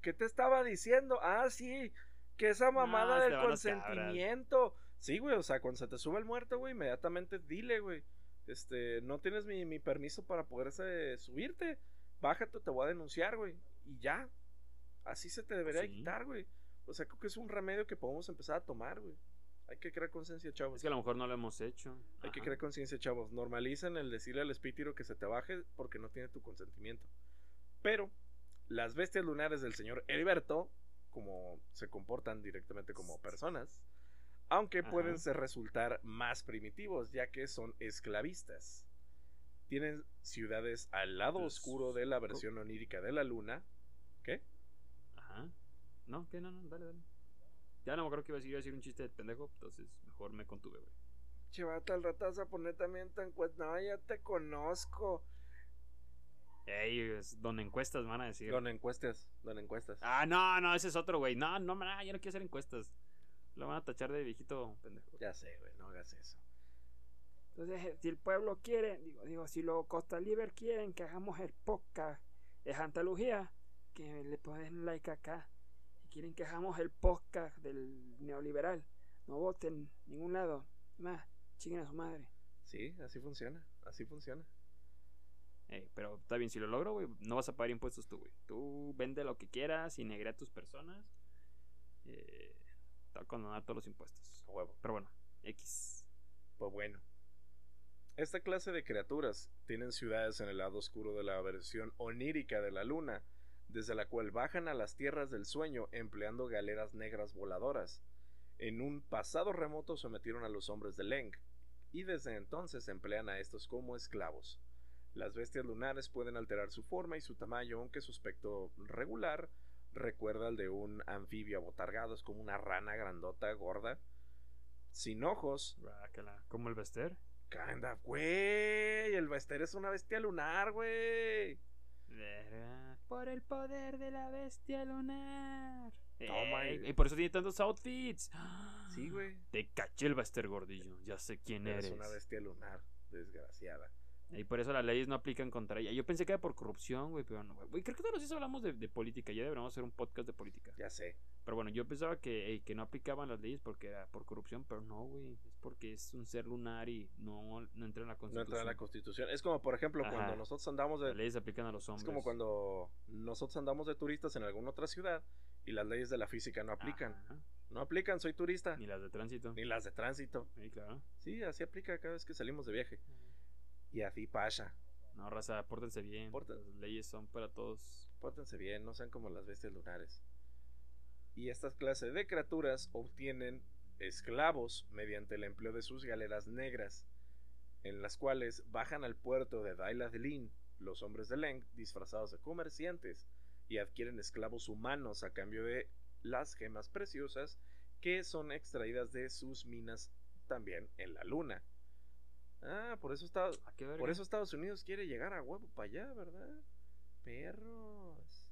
¿Qué te estaba diciendo? Ah, sí, que esa mamada No, del consentimiento. Sí, güey, o sea, cuando se te sube el muerto, güey, inmediatamente dile, güey. Este, no tienes mi, mi permiso para poder ese- subirte. Bájate, te voy a denunciar, güey. Y ya. Así se te debería Sí. quitar, güey. O sea, creo que es un remedio que podemos empezar a tomar, güey. Hay que crear conciencia, chavos. Es que a lo mejor no lo hemos hecho. Hay que crear conciencia, chavos. Normalicen el decirle al espíritu que se te baje porque no tiene tu consentimiento. Pero las bestias lunares del señor Heriberto, como se comportan directamente como personas, aunque Ajá. pueden ser resultar más primitivos, ya que son esclavistas. Tienen ciudades al lado Pues, oscuro de la versión onírica de la luna. ¿Qué? Ajá. No, que no, no, dale, dale. Ya no me acuerdo que iba a decir, iba a decir un chiste de pendejo, entonces mejor me contuve, güey. Chivata, al rato vas a poner también tan pues No, ya te conozco. Ey, es don encuestas, van a decir. Don encuestas, don encuestas. Ah, no, no, ese es otro, güey. No, no, no, yo no quiero hacer encuestas. Lo van a tachar de viejito pendejo. Ya sé, güey, no hagas eso. Entonces, eh, si el pueblo quiere, digo, digo, si los Costa Liber quieren que hagamos el podcast de Jantalugía, que le ponen like acá. Si quieren que hagamos el podcast del neoliberal, no voten ningún lado. Más, chinguen a su madre. Sí, así funciona, así funciona. Ey, pero está bien, si lo logro, güey, no vas a pagar impuestos tú, güey. Tú vende lo que quieras y negra a tus personas. Eh, te va a condonar todos los impuestos. A huevo. Pero bueno, X. Pues bueno. Esta clase de criaturas tienen ciudades en el lado oscuro de la versión onírica de la luna, desde la cual bajan a las tierras del sueño empleando galeras negras voladoras. En un pasado remoto sometieron a los hombres de Leng, y desde entonces emplean a estos como esclavos. Las bestias lunares pueden alterar su forma y su tamaño, aunque su aspecto regular recuerda al de un anfibio abotargado, es como una rana grandota, gorda, sin ojos, Guácala. ¿Como el Bester? Anda, güey. El Bester es una bestia lunar, güey. Por el poder de la bestia lunar. Toma, Ey, y- por eso tiene tantos outfits. Sí, güey. Te caché el Bester gordillo. Ya sé quién Es eres. una bestia lunar, desgraciada. Y por eso las leyes no aplican contra ella. Yo pensé que era por corrupción, güey, pero no, güey. Creo que todos los días hablamos de, de política. Ya deberíamos hacer un podcast de política. Ya sé. Pero bueno, yo pensaba que, ey, que no aplicaban las leyes porque era por corrupción, pero no, güey. Es porque es un ser lunar y no, no entra en la No constitución. entra en la constitución. Es como, por ejemplo, Ajá. cuando nosotros andamos Las de. leyes se aplican a los Es hombres. como cuando nosotros andamos de turistas en alguna otra ciudad y las leyes de la física no aplican. Ajá. No aplican, soy turista. Ni las de tránsito. Ni las de tránsito. Sí, claro. Sí, así aplica cada vez que salimos de viaje. Y así pasa. No, raza, pórtense bien. Las leyes son para todos. Pórtense bien, no sean como las bestias lunares. Y estas clases de criaturas obtienen esclavos mediante el empleo de sus galeras negras, en las cuales bajan al puerto de Dailadlin los hombres de Leng disfrazados de comerciantes y adquieren esclavos humanos a cambio de las gemas preciosas que son extraídas de sus minas también en la luna. Ah, por eso está, ¿A qué verga? por eso Estados Unidos quiere llegar a huevo para allá, ¿verdad? Perros.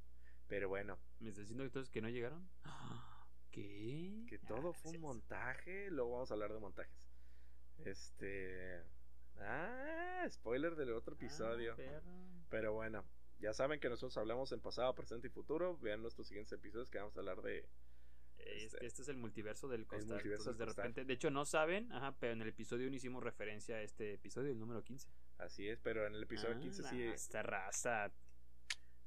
Pero bueno, ¿Me estás diciendo entonces que no llegaron? ¿Qué? que Ah, todo fue un montaje. Luego vamos a hablar de montajes. Este. Ah, spoiler del otro episodio. Ah, perro. Pero bueno, ya saben que nosotros hablamos en pasado, presente y futuro. Vean nuestros siguientes episodios que vamos a hablar de. Es Este- que este es el multiverso del costal. multiverso entonces, del de costal. repente, de hecho no saben, ajá, pero en el episodio 1 hicimos referencia a este episodio, el número 15. Así es, pero en el episodio Ah, 15 no, sí. Esta raza.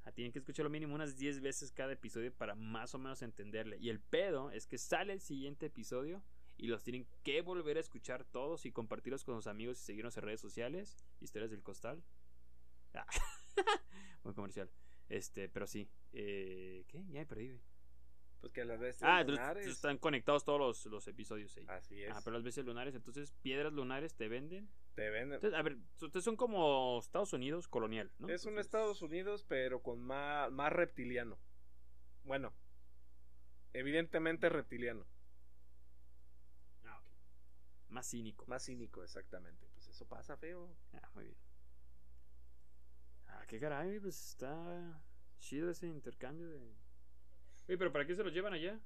Ah, Tienen que escucharlo mínimo unas 10 veces cada episodio para más o menos entenderle. Y el pedo es que sale el siguiente episodio y los tienen que volver a escuchar todos y compartirlos con sus amigos y seguirnos en redes sociales. Historias del costal. Ah. Buen comercial. Este, pero sí. Eh, ¿Qué? Ya me perdí. Pues que las bestias Ah, lunares. están conectados todos los, los episodios ahí. Así es. Ah, pero las veces lunares, entonces piedras lunares te venden Te venden. Entonces, a ver, ustedes son como Estados Unidos colonial, ¿no? es un Estados Unidos, pero con más, más reptiliano. Bueno, evidentemente reptiliano. Ah, ok. Más cínico. Más cínico, exactamente. Pues eso pasa feo. Ah, muy bien. Ah, qué caray, pues está chido ese intercambio de. Oye, pero ¿para qué se los llevan allá?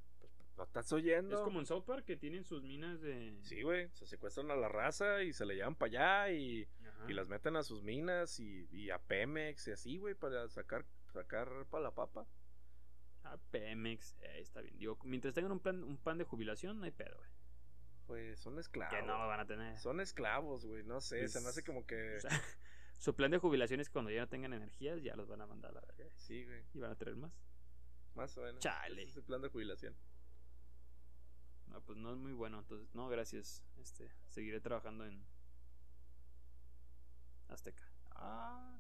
¿Lo estás oyendo? Es como en South Park que tienen sus minas de. Sí, güey. Se secuestran a la raza y se le llevan para allá y, y las meten a sus minas y, y a Pemex y así, güey, para sacar, sacar para la papa. Ah, Pemex, eh, está bien. Digo, mientras tengan un plan, un plan de jubilación, no hay pedo, güey. Pues son esclavos. Que no lo van a tener. Son esclavos, güey. No sé, se me hace Pues, como que. O sea, su plan de jubilación es que cuando ya no tengan energías, ya los van a mandar a la verga. Sí, güey. Y van a tener más. Más o menos. Chale. Ese es el plan de jubilación. No, pues no es muy bueno. Entonces, no, gracias. Este, seguiré trabajando en Azteca. Ah,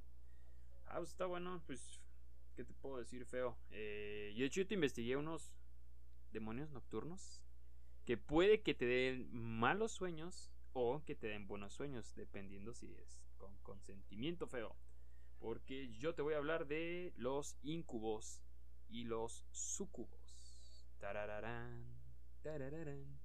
ah pues está bueno. Pues, ¿qué te puedo decir, feo? Eh, yo, de hecho, yo te investigué unos demonios nocturnos que puede que te den malos sueños o que te den buenos sueños, dependiendo si es con consentimiento feo. Porque yo te voy a hablar de los incubos y los sucubos. Tarararán, tarararán.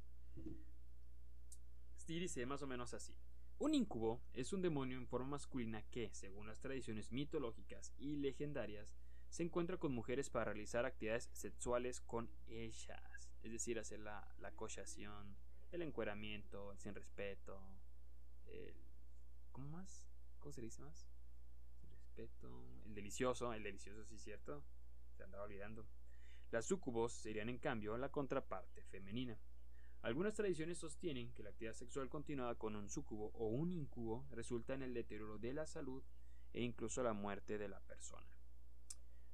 Sí dice más o menos así. Un incubo es un demonio en forma masculina que, según las tradiciones mitológicas y legendarias, se encuentra con mujeres para realizar actividades sexuales con ellas. Es decir, hacer la, la el encueramiento, el sin respeto, el... ¿Cómo más? ¿Cómo se dice más? El respeto, el delicioso, el delicioso sí cierto, se andaba olvidando. Las sucubos serían en cambio la contraparte femenina. Algunas tradiciones sostienen que la actividad sexual continuada con un sucubo o un incubo resulta en el deterioro de la salud e incluso la muerte de la persona.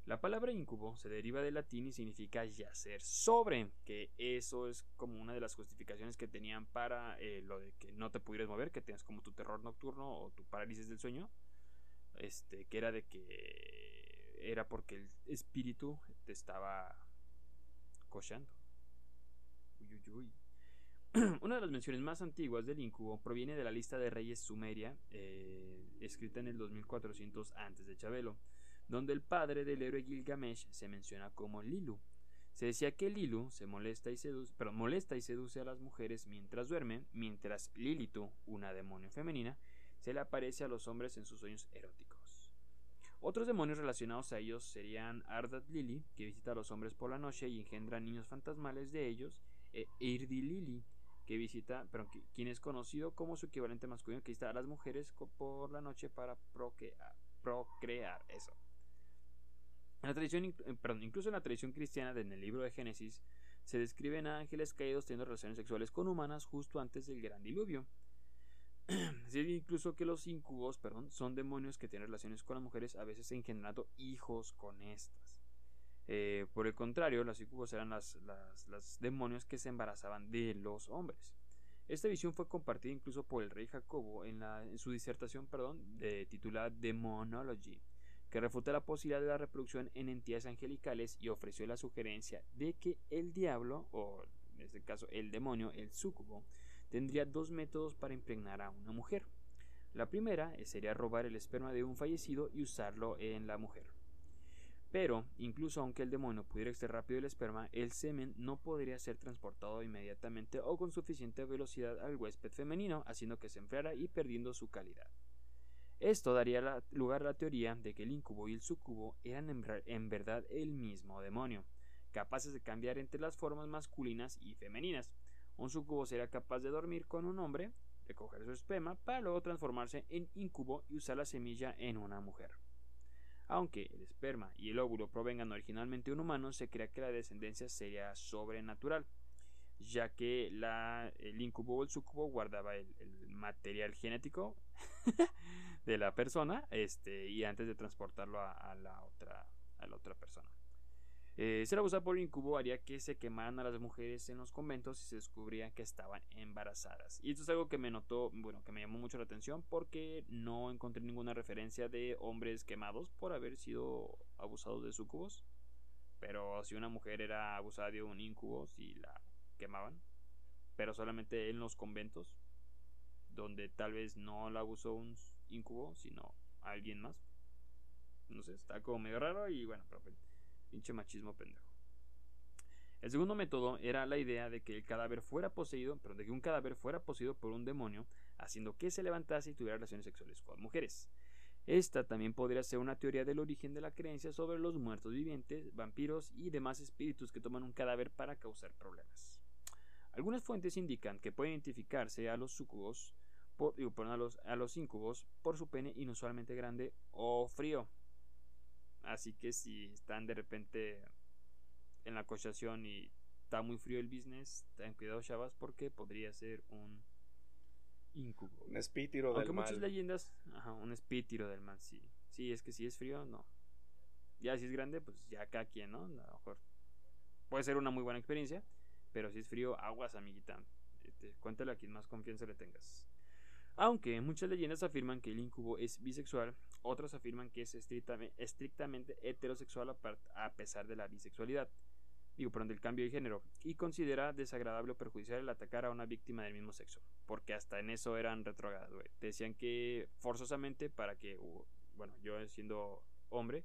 La palabra incubo se deriva del latín y significa yacer sobre, que eso es como una de las justificaciones que tenían para eh, lo de que no te pudieras mover, que tengas como tu terror nocturno o tu parálisis del sueño, este, que era de que era porque el espíritu te estaba cochando. Una de las menciones más antiguas del incubo proviene de la lista de reyes sumeria, eh, escrita en el 2400 antes de Chabelo, donde el padre del héroe Gilgamesh se menciona como Lilu. Se decía que Lilu se molesta y seduce, molesta y seduce a las mujeres mientras duermen, mientras Lilitu, una demonio femenina, se le aparece a los hombres en sus sueños eróticos. Otros demonios relacionados a ellos serían Ardat Lili, que visita a los hombres por la noche y engendra niños fantasmales de ellos, e Irdi Lili, que visita, pero quien es conocido como su equivalente masculino, que visita a las mujeres por la noche para procrear, eso. En la tradición, eh, incluso en la tradición cristiana, en el libro de Génesis, se describen a ángeles caídos teniendo relaciones sexuales con humanas justo antes del gran diluvio. Se dice incluso que los incubos, perdón, son demonios que tienen relaciones con las mujeres, a veces engendrando hijos con estas. Eh, por el contrario, los incubos eran las, las, demonios que se embarazaban de los hombres. Esta visión fue compartida incluso por el rey Jacobo en, la, en su disertación perdón, titulada Demonology, que refuta la posibilidad de la reproducción en entidades angelicales y ofreció la sugerencia de que el diablo, o en este caso el demonio, el súcubo, tendría dos métodos para impregnar a una mujer. La primera eh, sería robar el esperma de un fallecido y usarlo en la mujer. Pero, incluso aunque el demonio pudiera extraer rápido el esperma, el semen no podría ser transportado inmediatamente o con suficiente velocidad al huésped femenino, haciendo que se enfriara y perdiendo su calidad. Esto daría lugar a la teoría de que el incubo y el sucubo eran en, ra- en verdad el mismo demonio, capaces de cambiar entre las formas masculinas y femeninas. Un sucubo sería capaz de dormir con un hombre, recoger su esperma, para luego transformarse en incubo y usar la semilla en una mujer. Aunque el esperma y el óvulo provengan originalmente de un humano, se cree que la descendencia sería sobrenatural, ya que el incubo o el sucubo guardaba el, material genético de la persona este, y antes de transportarlo a la otra persona. Eh, ser abusado por incubo haría que se quemaran a las mujeres en los conventos y se descubría que estaban embarazadas. Y esto es algo que me notó, bueno, que me llamó mucho la atención porque no encontré ninguna referencia de hombres quemados por haber sido abusados de sucubos. Pero si una mujer era abusada de un incubo, si la quemaban. Pero solamente en los conventos. donde tal vez no la abusó un incubo, sino alguien más. No sé, está como medio raro y bueno, pero pues, pinche machismo pendejo. El segundo método era la idea de que el cadáver fuera poseído, pero de que un cadáver fuera poseído por un demonio, haciendo que se levantase y tuviera relaciones sexuales con mujeres. Esta también podría ser una teoría del origen de la creencia sobre los muertos vivientes, vampiros y demás espíritus que toman un cadáver para causar problemas. Algunas fuentes indican que puede identificarse a los sucubos, por, a, los, a los incubos por su pene inusualmente grande o frío. Así que si están de repente en la cochación y está muy frío el business, ten cuidado, chavas, porque podría ser un incubo. Un espítiro Aunque del muchas mal. leyendas, ajá, un espítiro del mal, sí. Sí, es que si es frío, no. Ya si es grande, pues ya cada quien, ¿no? A lo mejor puede ser una muy buena experiencia, pero si es frío, aguas, amiguita. Este, cuéntale a quien más confianza le tengas. Aunque muchas leyendas afirman que el incubo es bisexual, otras afirman que es estrictame- estrictamente heterosexual a pesar de la bisexualidad. Digo, perdón, del cambio de género. Y considera desagradable o perjudicial el atacar a una víctima del mismo sexo. Porque hasta en eso eran retrógradas, güey. Decían que forzosamente para que, bueno, yo siendo hombre,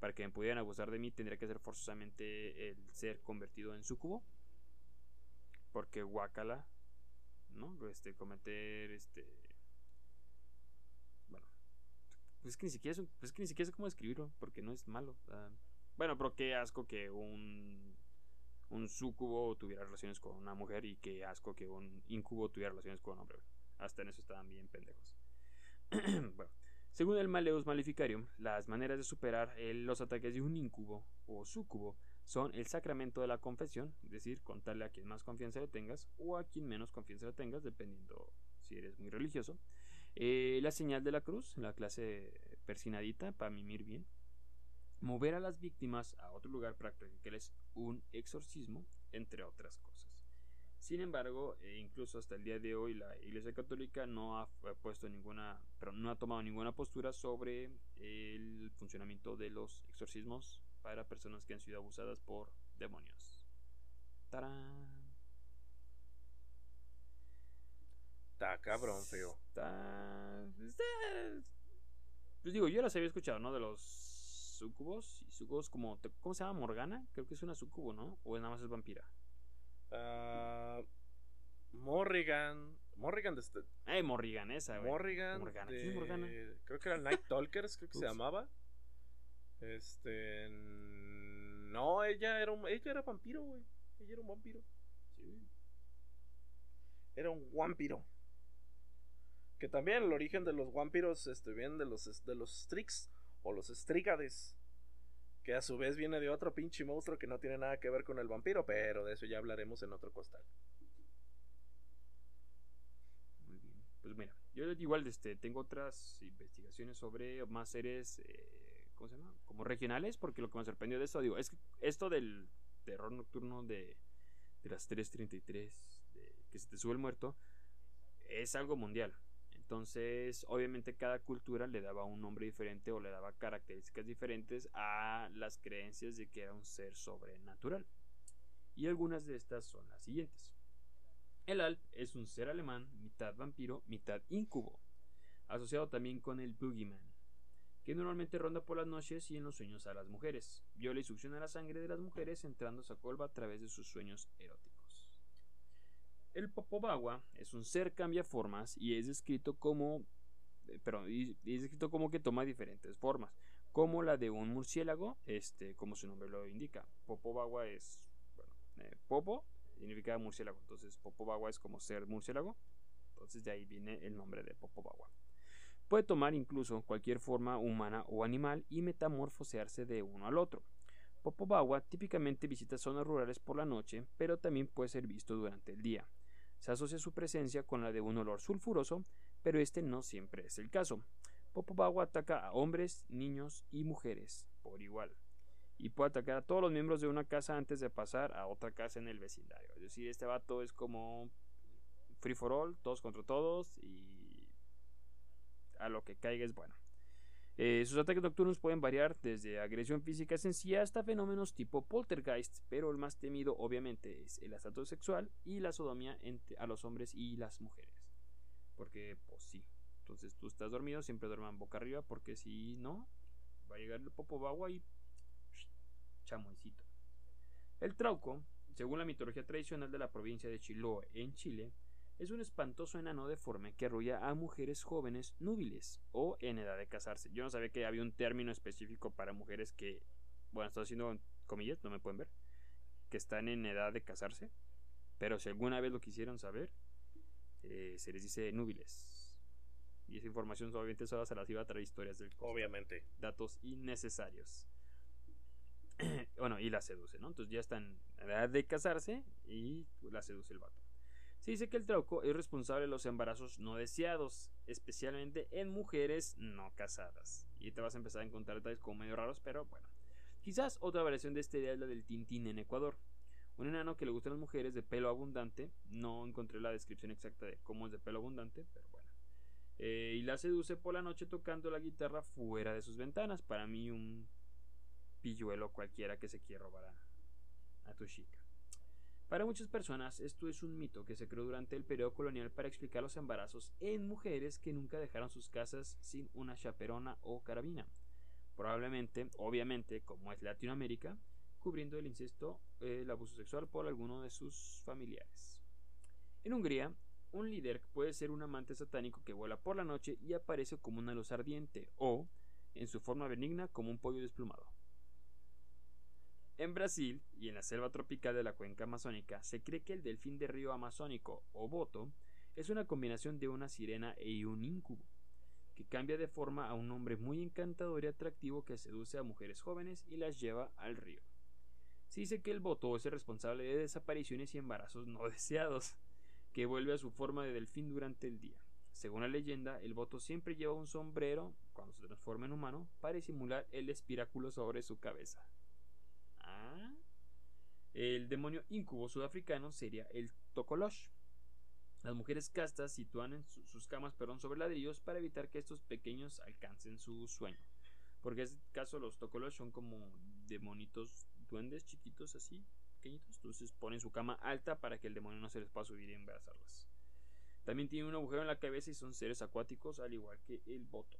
para que me pudieran abusar de mí, tendría que ser forzosamente el ser convertido en sucubo. Porque guacala, ¿no? Este, cometer, este... Bueno, pues es que ni siquiera es, un- pues es que ni siquiera sé cómo describirlo, porque no es malo. bueno, pero qué asco que un un sucubo tuviera relaciones con una mujer y qué asco que un incubo tuviera relaciones con un hombre. Hasta en eso estaban bien pendejos. bueno, según el Maleus Maleficarium, las maneras de superar los ataques de un incubo o sucubo son el sacramento de la confesión, es decir, contarle a quien más confianza le tengas o a quien menos confianza le tengas, dependiendo si eres muy religioso. Eh, la señal de la cruz, la clase persinadita para mimir bien. Mover a las víctimas a otro lugar para practicarles un exorcismo, entre otras cosas. Sin embargo, eh, incluso hasta el día de hoy la Iglesia Católica no ha eh, puesto ninguna, pero no ha tomado ninguna postura sobre el funcionamiento de los exorcismos para personas que han sido abusadas por demonios. ¡Tarán! Está cabrón, feo. Está, está- Pues digo, yo las había escuchado, ¿no? De los sucubos. Y sucubos como. ¿Cómo se llama? Morgana. Creo que es una sucubo, ¿no? O nada más es vampira. Ah, Morrigan. Morrigan de este- Eh, Morrigan, esa, güey. Morrigan. Morgana. de- ¿Quién es Morgana? Creo que era Night Talkers, creo que se llamaba. Este. No, ella era un, ella era vampiro, güey. Ella era un vampiro. Sí. Era un vampiro. Que también el origen de los vampiros este, viene de los, de los Strix o los Strigades. Que a su vez viene de otro pinche monstruo que no tiene nada que ver con el vampiro, pero de eso ya hablaremos en otro costal. Muy bien. Pues mira, yo igual este, tengo otras investigaciones sobre más series, eh, ¿cómo se llama? Como regionales, porque lo que me sorprendió de esto, digo, es que esto del terror nocturno de, de las 3.33, de que se te sube el muerto, es algo mundial. Entonces, obviamente cada cultura le daba un nombre diferente o le daba características diferentes a las creencias de que era un ser sobrenatural. Y algunas de estas son las siguientes. El Alp es un ser alemán, mitad vampiro, mitad incubo, asociado también con el Boogeyman, que normalmente ronda por las noches y en los sueños a las mujeres. Viola y succiona la sangre de las mujeres entrando a colva a través de sus sueños eróticos. El Popobawa es un ser cambia formas y es descrito como eh, perdón, y- es descrito como que toma diferentes formas, como la de un murciélago, este, como su nombre lo indica. Popobawa es, bueno, eh, Popo significa murciélago, entonces Popobawa es como ser murciélago, entonces de ahí viene el nombre de Popobawa. Puede tomar incluso cualquier forma humana o animal y metamorfosearse de uno al otro. Popobawa típicamente visita zonas rurales por la noche, pero también puede ser visto durante el día. Se asocia su presencia con la de un olor sulfuroso, pero este no siempre es el caso. Popobawa ataca a hombres, niños y mujeres por igual. Y puede atacar a todos los miembros de una casa antes de pasar a otra casa en el vecindario. Es decir, este vato es como free for all, todos contra todos y a lo que caiga es bueno. Eh, sus ataques nocturnos pueden variar desde agresión física sencilla hasta fenómenos tipo poltergeist, pero el más temido obviamente es el asalto sexual y la sodomía entre a los hombres y las mujeres. Porque, pues sí. Entonces tú estás dormido, siempre duerman boca arriba, porque si no, va a llegar el popo bagua y chamoycito. El trauco, según la mitología tradicional de la provincia de Chiloé, en Chile, es un espantoso enano deforme que arrulla a mujeres jóvenes núbiles o en edad de casarse. Yo no sabía que había un término específico para mujeres que, bueno, estoy haciendo comillas, no me pueden ver, que están en edad de casarse, pero si alguna vez lo quisieron saber, eh, se les dice núbiles. Y esa información obviamente solo se las iba a traer historias del cosmos. Obviamente. datos innecesarios. bueno, y la seduce, ¿no? Entonces ya están en edad de casarse y la seduce el vato. Se dice que el trauco es responsable de los embarazos no deseados, especialmente en mujeres no casadas. Y te vas a empezar a encontrar detalles como medio raros, pero bueno. Quizás otra variación de esta idea es la del Tintín en Ecuador. Un enano que le gustan las mujeres de pelo abundante. No encontré la descripción exacta de cómo es de pelo abundante, pero bueno. Eh, y la seduce por la noche tocando la guitarra fuera de sus ventanas. Para mí un pilluelo cualquiera que se quiera robar a, a tu chica. Para muchas personas esto es un mito que se creó durante el periodo colonial para explicar los embarazos en mujeres que nunca dejaron sus casas sin una chaperona o carabina. Probablemente, obviamente, como es Latinoamérica, cubriendo el incesto, eh, el abuso sexual por alguno de sus familiares. En Hungría, un líder puede ser un amante satánico que vuela por la noche y aparece como una luz ardiente o, en su forma benigna, como un pollo desplumado. En Brasil y en la selva tropical de la cuenca amazónica se cree que el delfín de río amazónico o boto es una combinación de una sirena y un incubo, que cambia de forma a un hombre muy encantador y atractivo que seduce a mujeres jóvenes y las lleva al río. Se dice que el boto es el responsable de desapariciones y embarazos no deseados, que vuelve a su forma de delfín durante el día. Según la leyenda, el boto siempre lleva un sombrero, cuando se transforma en humano, para simular el espiráculo sobre su cabeza. Ah. El demonio incubo sudafricano sería el Tokolosh. Las mujeres castas sitúan en su- sus camas perdón, sobre ladrillos para evitar que estos pequeños alcancen su sueño. Porque en este caso los Tokolosh son como demonitos duendes chiquitos así, pequeñitos. Entonces ponen su cama alta para que el demonio no se les pueda subir y embarazarlas. También tienen un agujero en la cabeza y son seres acuáticos al igual que el boto.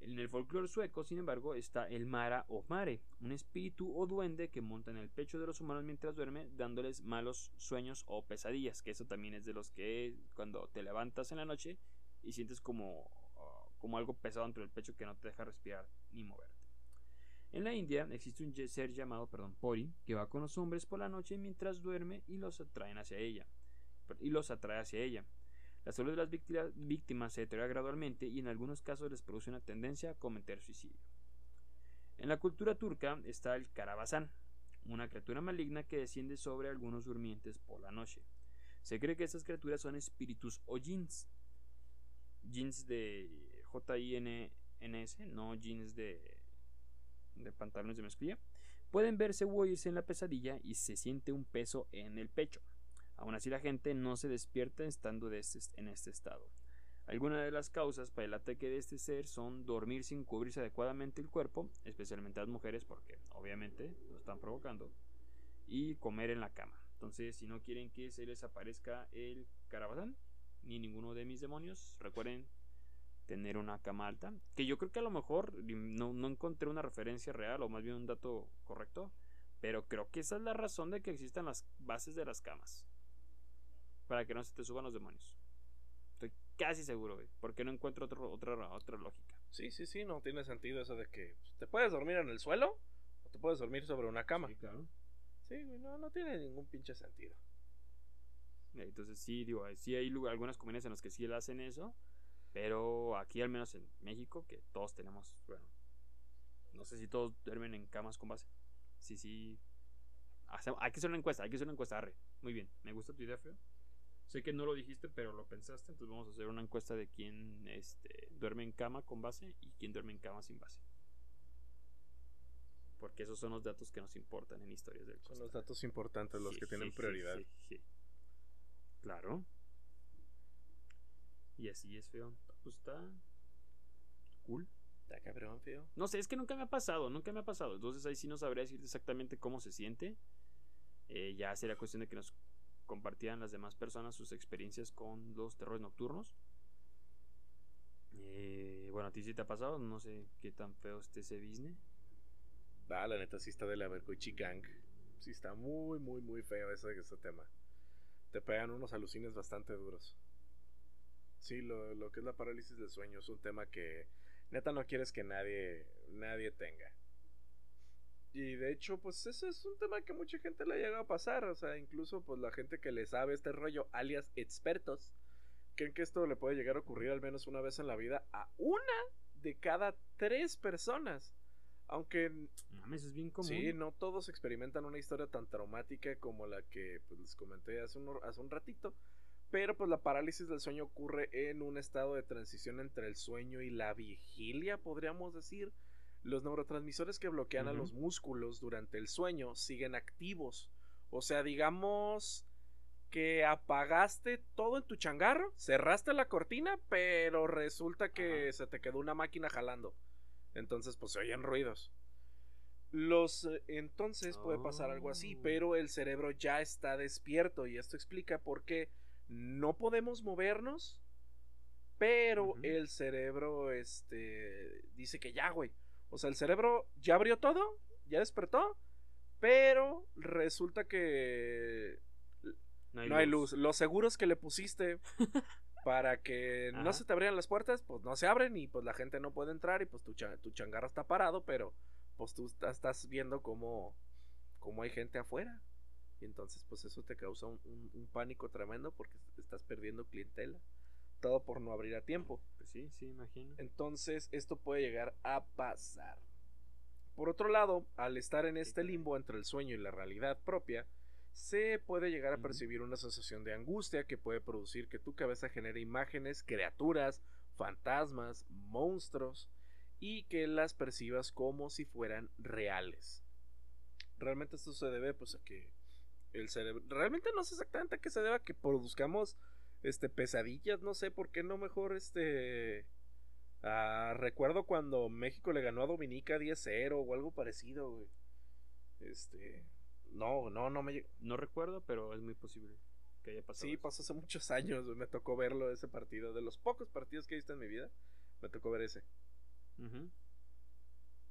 En el folclore sueco, sin embargo, está el Mara o Mare, un espíritu o duende que monta en el pecho de los humanos mientras duerme, dándoles malos sueños o pesadillas, que eso también es de los que cuando te levantas en la noche y sientes como, ah, como algo pesado dentro del pecho que no te deja respirar ni moverte. En la India existe un ser llamado, perdón, Pori, que va con los hombres por la noche mientras duerme y los atraen hacia ella. Y los atrae hacia ella. La salud de las víctimas, se deteriora gradualmente y en algunos casos les produce una tendencia a cometer suicidio. En la cultura turca está el Karabazán, una criatura maligna que desciende sobre algunos durmientes por la noche. Se cree que estas criaturas son espíritus o jeans. Jeans de J-I-N-N-S, no jeans de, pantalones de mezclilla. Pueden verse o en la pesadilla y se siente un peso en el pecho. Aún así la gente no se despierta estando este- en este estado. Algunas de las causas para el ataque de este ser son dormir sin cubrirse adecuadamente el cuerpo, especialmente las mujeres porque obviamente lo están provocando, y comer en la cama. Entonces, si no quieren que se les aparezca el carabazán, ni ninguno de mis demonios, recuerden tener una cama alta, que yo creo que a lo mejor no encontré una referencia real o más bien un dato correcto, pero creo que esa es la razón de que existan las bases de las camas para que no se te suban los demonios. Estoy casi seguro, güey. Porque no encuentro otro- otra, otra lógica. Sí, sí, sí, no tiene sentido eso de que pues, te puedes dormir en el suelo o te puedes dormir sobre una cama. Sí, claro. Sí, güey, no, no tiene ningún pinche sentido. Eh, Entonces sí, digo, eh, sí hay lugar- algunas comunidades en las que sí le hacen eso. Pero aquí, al menos en México, que todos tenemos, bueno, no sé si todos duermen en camas con base. Sí, sí. Hay que hacer una encuesta, hay que hacer una encuesta, arre. Muy bien, me gusta tu idea, feo. Sé que no lo dijiste, pero lo pensaste, entonces vamos a hacer una encuesta de quién este, duerme en cama con base y quién duerme en cama sin base. Porque esos son los datos que nos importan en historias del Son los datos importantes los Sí, que tienen sí, prioridad. Claro. Y así es feo. Pues está cool. Está cabrón, feo. No sé, es que nunca me ha pasado, nunca me ha pasado. Entonces ahí sí no sabría decirte exactamente cómo se siente. Eh, ya sería cuestión de que nos compartieran las demás personas sus experiencias con los terrores nocturnos. Eh, bueno, a ti sí te ha pasado, no sé qué tan feo esté ese business. Ah, la neta sí está de la Bercoichi Gang. Sí está muy, muy, muy feo ese, ese tema. Te pegan unos alucines bastante duros. Sí, lo, lo que es la parálisis del sueño es un tema que neta no quieres que nadie, nadie tenga. Y de hecho, pues ese es un tema que mucha gente le llega a pasar. O sea, incluso pues la gente que le sabe este rollo, alias expertos, creen que esto le puede llegar a ocurrir al menos una vez en la vida a una de cada tres personas. Aunque Mames, es bien común. sí, no todos experimentan una historia tan traumática como la que pues, les comenté hace un, hace un ratito. Pero pues la parálisis del sueño ocurre en un estado de transición entre el sueño y la vigilia, podríamos decir. Los neurotransmisores que bloquean a los músculos durante el sueño siguen activos. O sea, digamos que apagaste todo en tu changarro, cerraste la cortina, pero resulta que Ajá. se te quedó una máquina jalando. Entonces, pues se oyen ruidos. Los eh, entonces puede pasar algo así, Oh. pero el cerebro ya está despierto y esto explica por qué no podemos movernos, pero el cerebro este dice que ya, güey. O sea, el cerebro ya abrió todo, ya despertó, pero resulta que No no hay luz. Los seguros que le pusiste para que no se te abrieran las puertas, pues no se abren y pues la gente no puede entrar y pues tu, cha- tu changarro está parado, pero pues tú está- estás viendo cómo, cómo hay gente afuera. Y entonces pues eso te causa un, un- un pánico tremendo porque estás perdiendo clientela. Por no abrir a tiempo. Pues sí, sí, imagino. Entonces esto puede llegar a pasar. Por otro lado, al estar en este limbo entre el sueño y la realidad propia, se puede llegar a percibir una sensación de angustia que puede producir que tu cabeza genere imágenes, criaturas, fantasmas, monstruos y que las percibas como si fueran reales. Realmente esto se debe pues a que el cerebro realmente no sé exactamente a qué se debe a que produzcamos este pesadillas, no sé por qué no mejor este ah, recuerdo cuando México le ganó a Dominica 10-0 o algo parecido, güey. Este, no, no, no me No recuerdo, pero es muy posible que haya pasado. Sí, eso. pasó hace muchos años, güey, me tocó verlo ese partido, de los pocos partidos que he visto en mi vida, me tocó ver ese Ujú.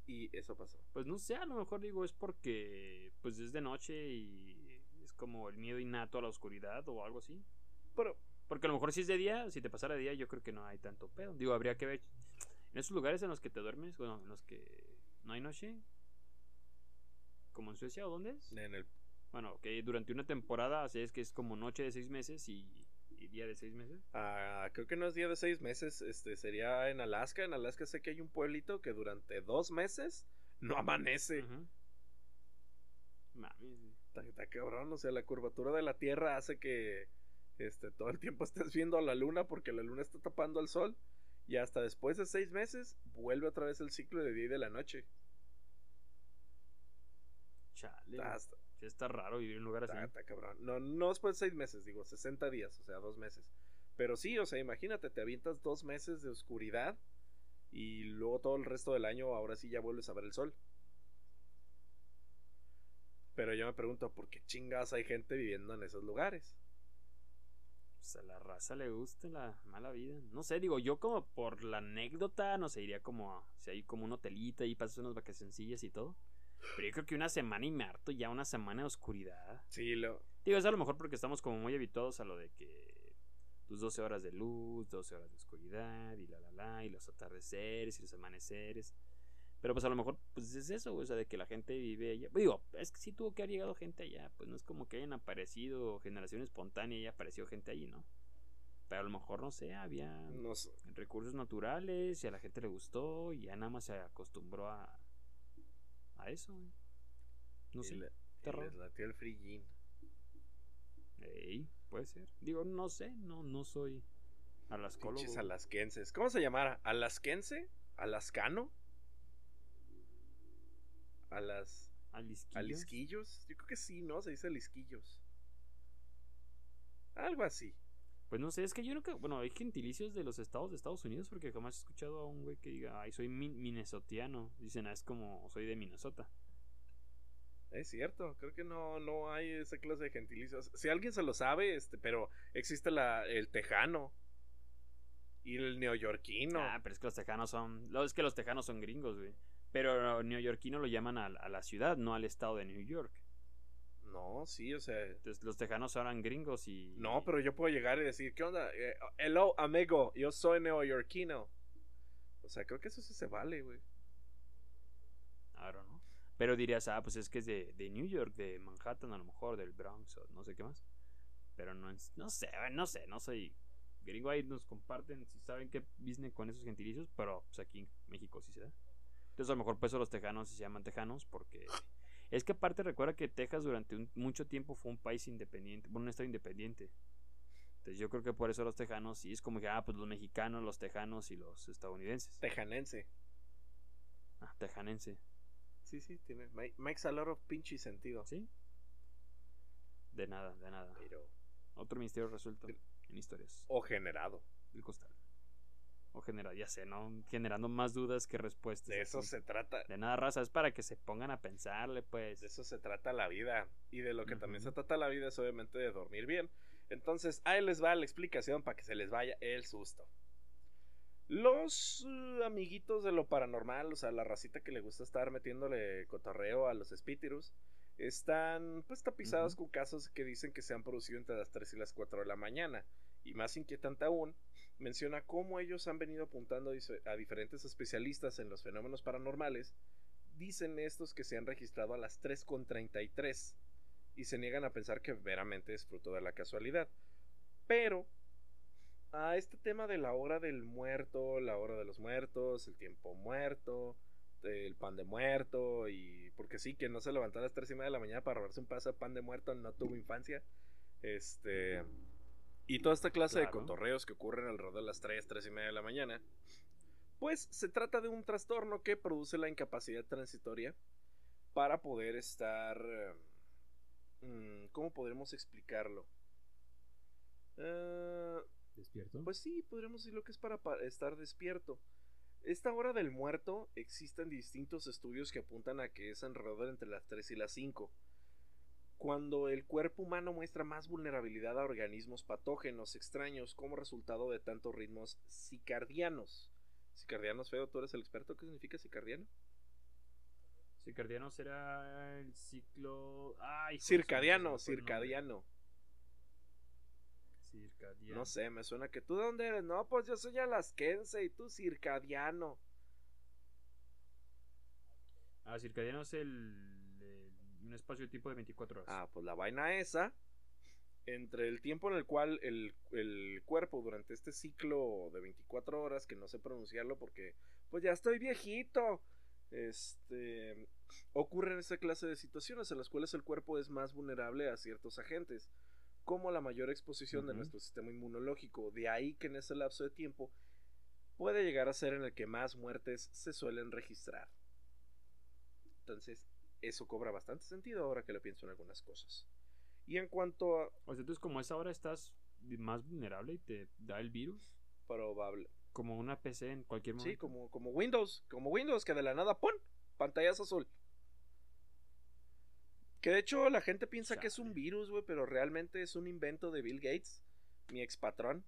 y eso pasó. Pues no sé, a lo mejor digo es porque pues es de noche y es como el miedo innato a la oscuridad o algo así. Pero Porque a lo mejor si es de día, si te pasara de día, yo creo que no hay tanto pedo. Digo, habría que ver en esos lugares en los que te duermes, bueno, en los que no hay noche, como en Suecia o dónde es. en el Bueno, que durante una temporada, así es que es como noche de seis meses y, y día de seis meses. ah, creo que no es día de seis meses, este sería en Alaska, en Alaska sé que hay un pueblito que durante dos meses no amanece. Ujú. Mami, Está, está cabrón, o sea, la curvatura de la Tierra hace que este, todo el tiempo estés viendo a la luna porque la luna está tapando al sol. Y hasta después de seis meses vuelve otra vez el ciclo de día y de la noche. chale. Está, está- está raro vivir en un lugar así. está- está cabrón. No, no después de seis meses, digo, 60 días, o sea, dos meses. Pero sí, o sea, imagínate, te avientas dos meses de oscuridad y luego todo el resto del año ahora sí ya vuelves a ver el sol. Pero yo me pregunto, ¿por qué chingas hay gente viviendo en esos lugares? Pues a la raza le gusta la mala vida. No sé, digo, yo como por la anécdota, no sé, iría como si hay como un hotelito y pasas unas vacacioncillas y todo. Pero yo creo que una semana y me harto ya una semana de oscuridad. Sí, lo, Digo, es a lo mejor porque estamos como muy habituados a lo de que tus 12 horas de luz, 12 horas de oscuridad y la la la y los atardeceres y los amaneceres. Pero pues a lo mejor pues es eso, o sea, de que la gente vive allá. Digo, es que sí tuvo que haber llegado gente allá, pues no es como que hayan aparecido generación espontánea y haya aparecido gente allí, ¿no? Pero a lo mejor, no sé, había no sé. recursos naturales y a la gente le gustó y ya nada más se acostumbró a, a eso. No Y sé. le- les latió el free. Ey, puede ser. Digo, no sé, no, no soy alascólogo. Pinches alasquenses. ¿Cómo se llamara? ¿Alasquense? ¿Alascano? ¿Alas... Alisquillos. ¿Alisquillos? Yo creo que sí, ¿no? Se dice alisquillos. Algo así. Pues no sé, es que yo nunca. Bueno, hay gentilicios de los estados de Estados Unidos porque jamás he escuchado a un güey que diga, ay, soy min- minnesotiano. Dicen, ah, es como, soy de Minnesota. Es cierto, creo que no, no hay esa clase de gentilicios. Si alguien se lo sabe, este, pero existe la, el tejano. Y el neoyorquino. Ah, pero es que los tejanos son. lo- Es que los tejanos son gringos, güey. Pero neoyorquino lo llaman a, a la ciudad, no al estado de New York. No, sí, o sea. Entonces los tejanos eran gringos y. No, pero yo puedo llegar y decir, ¿qué onda? Eh, hello, amigo, yo soy neoyorquino. O sea, creo que eso sí se vale, güey. Don't know. Pero dirías, ah, pues es que es de, de New York, de Manhattan, a lo mejor, del Bronx, o no sé qué más. Pero no, es- no sé, no sé, no soy gringo. Ahí nos comparten si saben qué business con esos gentilicios, pero pues aquí en México sí se da. Entonces a lo mejor por eso los tejanos se llaman tejanos, porque es que aparte recuerda que Texas durante un- mucho tiempo fue un país independiente, bueno, un estado independiente. Entonces yo creo que por eso los tejanos sí es como que, ah, pues los mexicanos, los tejanos y los estadounidenses. Tejanense. Ah, tejanense. Sí, sí, tiene. ma- Makes a lot of pinche sentido. ¿Sí? De nada, de nada. Pero. Otro misterio resuelto en historias O generado. del costal. O generar, ya sé, ¿no? Generando más dudas que respuestas. De eso se trata. De nada, raza, es para que se pongan a pensarle, pues. De eso se trata la vida. Y de lo que también se trata la vida es obviamente de dormir bien. Entonces, ahí les va la explicación para que se les vaya el susto. Los eh, amiguitos de lo paranormal, o sea, la racita que le gusta estar metiéndole cotorreo a los espíritus, están pues tapizados con casos que dicen que se han producido entre las 3 y las 4 de la mañana. Y más inquietante aún, menciona cómo ellos han venido apuntando a diferentes especialistas en los fenómenos paranormales. Dicen estos que se han registrado a las 3.33 y se niegan a pensar que veramente es fruto de la casualidad. Pero a este tema de la hora del muerto, la hora de los muertos, el tiempo muerto, el pan de muerto y porque sí, que no se levantó a las 3 y media de la mañana para robarse un pedazo de pan de muerto no tuvo infancia. Este... Y toda esta clase de Claro. cotorreos que ocurren alrededor de las 3, 3 y media de la mañana, pues se trata de un trastorno que produce la incapacidad transitoria para poder estar... eh, mm, ¿Cómo podremos explicarlo? Eh, ¿Despierto? pues sí, podríamos decir lo que es para pa- estar despierto. Esta hora del muerto existen distintos estudios que apuntan a que es alrededor entre las 3 y las 5. Cuando el cuerpo humano muestra más vulnerabilidad a organismos patógenos extraños como resultado de tantos ritmos cicardianos. Cicardianos, feo, tú eres el experto. ¿Qué significa cicardiano? Circadiano será el ciclo. Ay, Circadiano, circadiano. Circadiano. No sé, me suena que tú de dónde eres. No, pues yo soy alasquense y tú circadiano. Ah, circadiano es el- un espacio de tiempo de 24 horas. Ah, pues la vaina esa, entre el tiempo en el cual el, el cuerpo durante este ciclo de 24 horas, que no sé pronunciarlo porque pues ya estoy viejito, este, ocurren esta clase de situaciones en las cuales el cuerpo es más vulnerable a ciertos agentes, como la mayor exposición de nuestro sistema inmunológico. De ahí que en ese lapso de tiempo puede llegar a ser en el que más muertes se suelen registrar. Entonces, eso cobra bastante sentido ahora que lo pienso en algunas cosas. Y en cuanto a O sea, entonces como a esa hora estás más vulnerable y te da el virus. probable, Como una PC en cualquier momento. sí, como, como Windows, como Windows, que de la nada ¡pum! pantallas azul. Que de hecho la gente piensa que es un virus, güey, pero realmente es un invento de Bill Gates, mi ex patrón.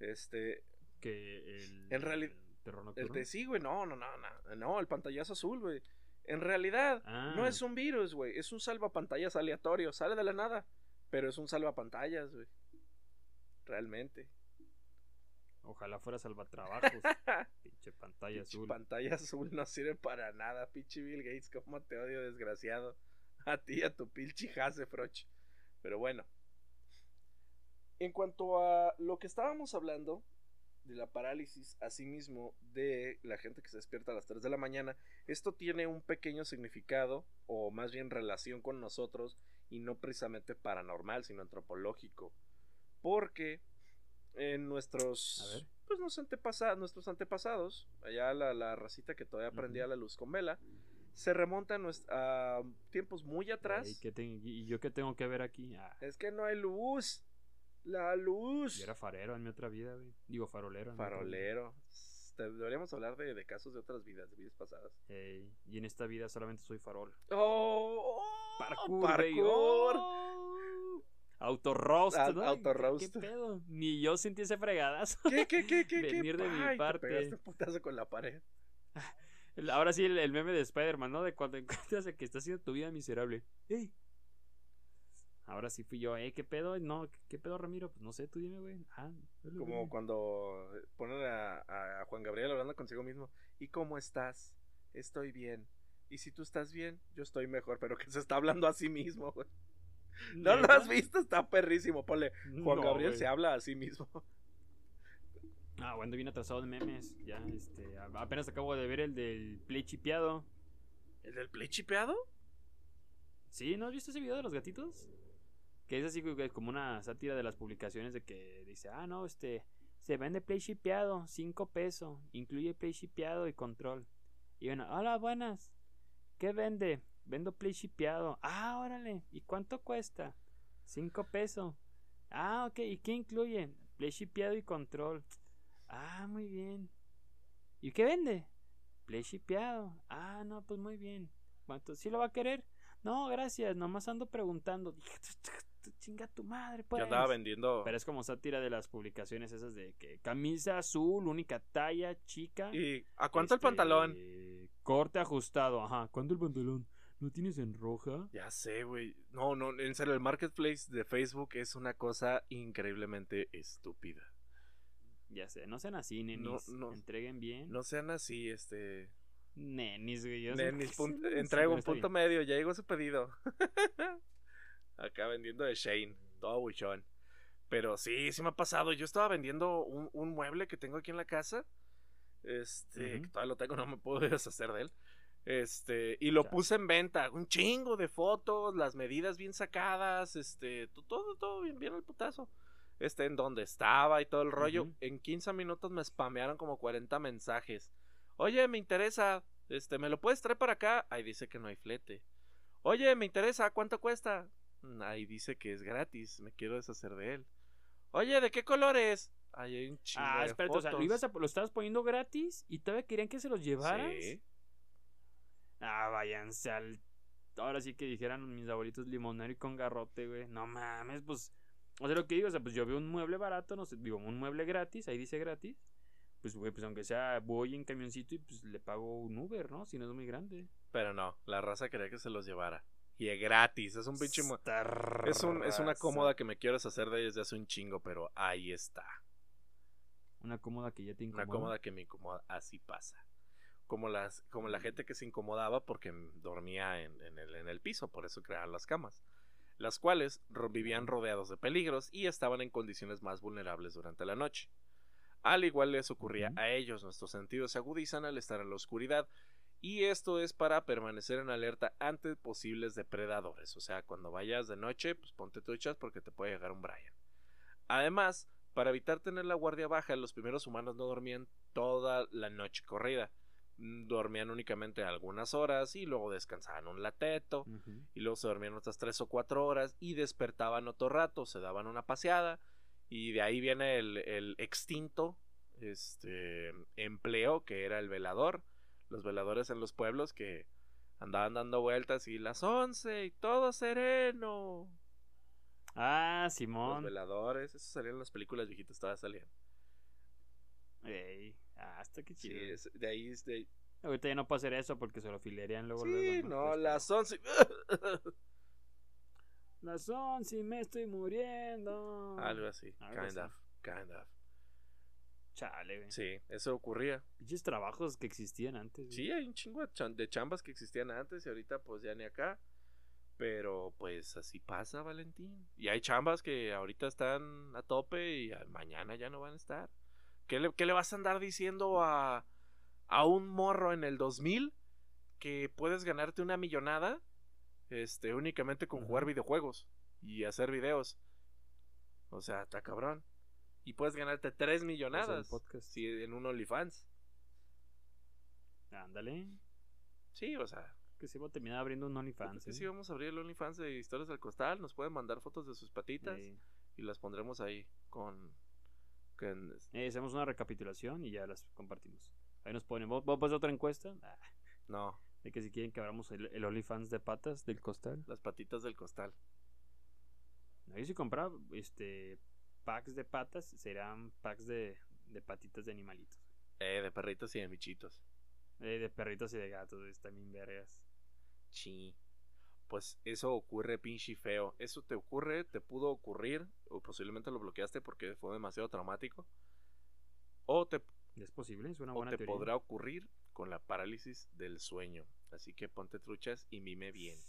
Este, Que el. En realidad- el terror el de sí, güey, no, no, no, no, no, el pantallazo azul, güey. En realidad, no Ah. es un virus, güey, es un salvapantallas aleatorio, sale de la nada, pero es un salvapantallas, güey. Realmente. Ojalá fuera salvatrabajos. Pinche pantalla Pinche azul. pantalla azul no sirve para nada, pinche Bill Gates, cómo te odio, desgraciado. A ti y a tu pinche Hasefroch. Pero bueno. En cuanto a lo que estábamos hablando de la parálisis, asimismo de la gente que se despierta a las 3 de la mañana, esto tiene un pequeño significado, o más bien relación con nosotros, y no precisamente paranormal, sino antropológico. Porque en nuestros pues nos antepasa- nuestros antepasados, allá la, la racita que todavía prendía Ujú. la luz con vela, se remonta a, a tiempos muy atrás. Ey, ¿qué te- ¿Y yo qué tengo que ver aquí? Ah, Es que no hay luz. La luz. yo era farero en mi otra vida, güey. Digo, farolero. en. Farolero. Deberíamos hablar de, de casos de otras vidas, de vidas pasadas. Y en esta vida solamente soy farol. ¡Oh! Parkour, ¡Parkour! baby. Oh. ¿no? auto-roast. ¿Qué pedo? Ni yo sentí ese fregadazo. ¿Qué, qué, qué, qué? qué? Venir de mi Ay, te parte. pegaste un putazo con la pared. Ahora sí, el, el meme de Spider-Man, ¿no? De cuando encuentras a que está haciendo tu vida miserable. ¡Ey! Ahora sí fui yo, ¿eh? ¿Qué pedo? No, ¿qué, pedo, Ramiro? Pues no sé, tú dime, güey. Ah, dale, Como cuando ponen a, a Juan Gabriel hablando consigo mismo. ¿Y cómo estás? Estoy bien. Y si tú estás bien, yo estoy mejor. Pero que se está hablando a sí mismo, güey. ¿No lo has visto? Está perrísimo. Ponle, Juan No, Gabriel güey. se habla a sí mismo. Ah, bueno, bien atrasado de memes. Ya, este. Apenas acabo de ver el del play chipeado. ¿El del play chipeado? ¿Sí? ¿No has visto ese video de los gatitos? Que es así como una sátira de las publicaciones de que dice, ah, no, este, se vende play shipeado, 5 pesos, incluye play shipeado y control. Y bueno, hola, buenas, ¿qué vende? Vendo play shipeado. Ah, órale, ¿y cuánto cuesta? 5 pesos. Ah, ok, ¿y qué incluye? Play shipeado y control. Ah, muy bien. ¿Y qué vende? Play shipeado. Ah, no, pues muy bien. ¿Cuánto? ¿Sí lo va a querer? No, gracias, nomás ando preguntando. Chinga tu madre, pues. Yo andaba vendiendo. Pero es como sátira de las publicaciones esas de que camisa azul, única talla, chica. ¿Y a cuánto este, el pantalón? Corte ajustado, ajá. ¿Cuánto el pantalón? ¿Lo tienes en roja? Ya sé, güey. No, no, en serio, el marketplace de Facebook es una cosa increíblemente estúpida. Ya sé, no sean así, nenis. no. Entreguen bien. No sean así, este. Nenis, güey. Nenis, un punto bien. medio, ya llegó su pedido. Acá vendiendo de Shane, todo buchón. Pero sí, sí me ha pasado. Yo estaba vendiendo un, un mueble que tengo aquí en la casa. Este, que todavía lo tengo, no me puedo deshacer de él. Este, y lo Ya. puse en venta. Un chingo de fotos, las medidas bien sacadas, este, to- todo, todo bien, bien al putazo. Este, en donde estaba y todo el rollo. En 15 minutos me spamearon como 40 mensajes. Oye, me interesa. Este, ¿me lo puedes traer para acá? Ahí dice que no hay flete. Oye, me interesa. ¿Cuánto cuesta? "Mm, Ahí dice que es gratis. Me quiero deshacer de él. Oye, ¿de qué color es? Ahí hay un chingo Ah, de espérate, o sea, ¿lo, fotos. ibas a- lo estabas poniendo gratis y todavía querían que se los llevaras? Sí. Ah, váyanse al. Ahora sí que dijeran mis abuelitos limonero y con garrote, güey. No mames, pues. O sea, lo que digo, o sea, pues yo veo un mueble barato, no sé, digo, un mueble gratis, ahí dice gratis. Pues, güey, pues aunque sea, voy en camioncito y pues le pago un Uber, ¿no? Si no es muy grande. Pero no, la raza quería que se los llevara. Y es gratis. Es un pinche. Es, un, es una cómoda que me quiero deshacer de desde hace un chingo, pero ahí está. Una cómoda que ya te Una incomoda. cómoda que me incomoda. Así pasa. Como, las, como la gente que se incomodaba porque dormía en, en el, en el piso, por eso crearon las camas. Las cuales ro- vivían rodeados de peligros y estaban en condiciones más vulnerables durante la noche. Al igual les ocurría a ellos, nuestros sentidos se agudizan al estar en la oscuridad. Y esto es para permanecer en alerta ante posibles depredadores. O sea, cuando vayas de noche, pues ponte truchas porque te puede llegar un Brian. Además, para evitar tener la guardia baja, los primeros humanos no dormían toda la noche corrida. Mm, Dormían únicamente algunas horas y luego descansaban un lateto y luego se dormían otras tres o cuatro horas y despertaban otro rato, se daban una paseada y de ahí viene el, el extinto este empleo que era el velador, los veladores en los pueblos que andaban dando vueltas y las once y todo sereno. Ah, Los Simón. veladores, eso salían en las películas viejitas, todavía salían. Ey, ah, está que Sí, chido. es- de ahí es de... Ahorita ya no puedo hacer eso porque se lo filerían luego. Sí, luego, no, Pues, las once. Las once y me estoy muriendo. Algo así, kind of, kind of. Chale, güey. Sí, eso ocurría. Pinches trabajos que existían antes. güey. Sí, hay un chingo de chambas que existían antes y ahorita pues ya ni acá. Pero pues así pasa, Valentín. Y hay chambas que ahorita están a tope y mañana ya no van a estar. ¿Qué le, qué le vas a andar diciendo a, a un morro en el 2000 que puedes ganarte una millonada este, únicamente con jugar videojuegos y hacer videos? O sea, está cabrón. Y puedes ganarte tres millonadas podcast. si en un OnlyFans. Ándale. Sí, o sea, Que sí voy a terminar abriendo un OnlyFans. que ¿eh? sí vamos a abrir el OnlyFans de Historias del Costal. Nos pueden mandar fotos de sus patitas Eh, y las pondremos ahí con. con- eh, hacemos una recapitulación y ya las compartimos. Ahí nos ponen. ¿Vos, vos otra encuesta? Ah, no, de que si quieren que abramos el, el OnlyFans de patas del costal. las patitas del costal. No, yo si compraba este, packs de patas, serán packs de, de patitas de animalitos. Eh, de perritos y de michitos. Eh, de perritos y de gatos, están bien vergas. Sí. Pues eso ocurre pinche feo. Eso te ocurre, te pudo ocurrir, o posiblemente lo bloqueaste porque fue demasiado traumático. O te, ¿Es posible? Es una o buena te teoría. podrá ocurrir con la parálisis del sueño. Así que ponte truchas y mime bien.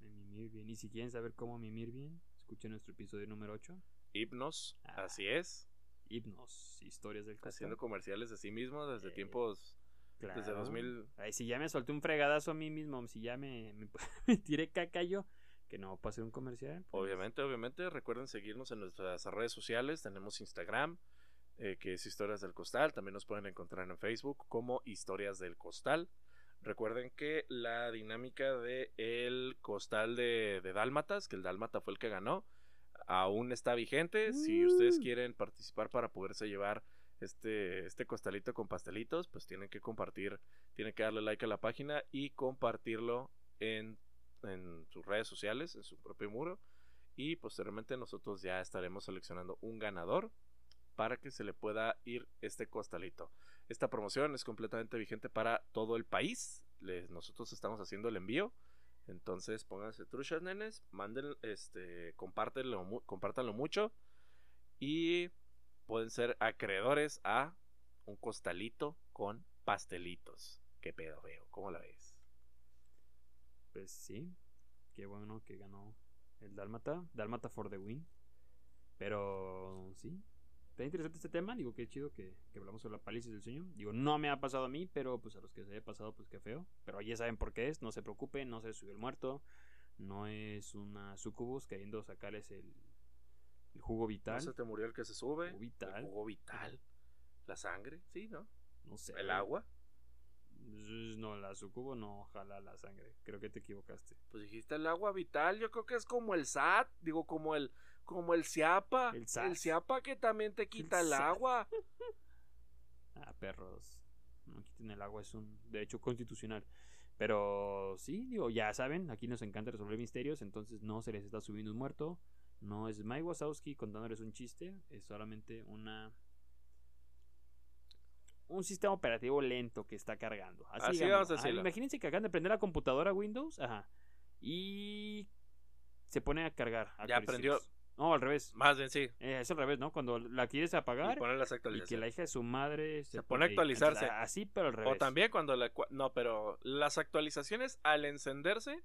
Mimir bien. Y si quieren saber cómo mimir bien, escuchen nuestro episodio número 8. Hipnos, Ah. así es. Hipnos, historias del costal. Haciendo comerciales de sí mismo desde Eh, tiempos. Desde Claro. 2000. Ay, si ya me solté un fregadazo a mí mismo, si ya me, me, me tiré caca yo, que no para hacer un comercial. pues, Obviamente, obviamente. Recuerden seguirnos en nuestras redes sociales. Tenemos Instagram, eh, que es Historias del Costal. También nos pueden encontrar en Facebook como Historias del Costal. Recuerden que la dinámica de el costal de, de Dálmatas, que el Dálmata fue el que ganó, aún está vigente. Si ustedes Uh. quieren participar para poderse llevar este, este costalito con pastelitos, pues tienen que compartir, tienen que darle like a la página y compartirlo en, en sus redes sociales, en su propio muro. Y posteriormente nosotros ya estaremos seleccionando un ganador para que se le pueda ir este costalito. Esta promoción es completamente vigente para todo el país. Nosotros estamos haciendo el envío. Entonces pónganse truchas, nenes. Manden, este, compártenlo, mu- compártanlo mucho. Y pueden ser acreedores a un costalito con pastelitos. ¿Qué pedo veo? ¿Cómo la ves? Pues sí, qué bueno que ganó el Dálmata. Dálmata for the win. Pero sí, está interesante este tema. Digo, qué chido que, que hablamos sobre la parálisis del sueño. Digo, no me ha pasado a mí, pero pues a los que se haya pasado, pues qué feo. Pero ya saben por qué es. No se preocupen, no se subió el muerto. No es una sucubus queriendo sacarles el, el jugo vital. ¿No se te murió el que se sube? Jugo vital. El jugo vital. La sangre, sí, ¿no? No sé. El agua. No, la sucubo no jala la sangre. Creo que te equivocaste. Pues dijiste el agua vital, yo creo que es como el SAT, digo como el como el Ciapa, El. Ciapa que también te quita el, agua. Ah, perros. No quiten el agua, es un derecho constitucional. Pero sí, digo, ya saben, aquí nos encanta resolver misterios, entonces no se les está subiendo un muerto. No es Mike Wazowski contándoles un chiste, es solamente una. Un sistema operativo lento que está cargando. Así, Así vamos a Ajá, imagínense que acaban de prender la computadora Windows, ajá. Y se pone a cargar. Ya actualizaciones. prendió. No, al revés. Más bien sí. Eh, es al revés, ¿no? Cuando la quieres Y apagar poner las y que actualizaciones. la hija de su madre Se pone a y- actualizarse. Así, pero al revés. O también cuando la no, pero las actualizaciones al encenderse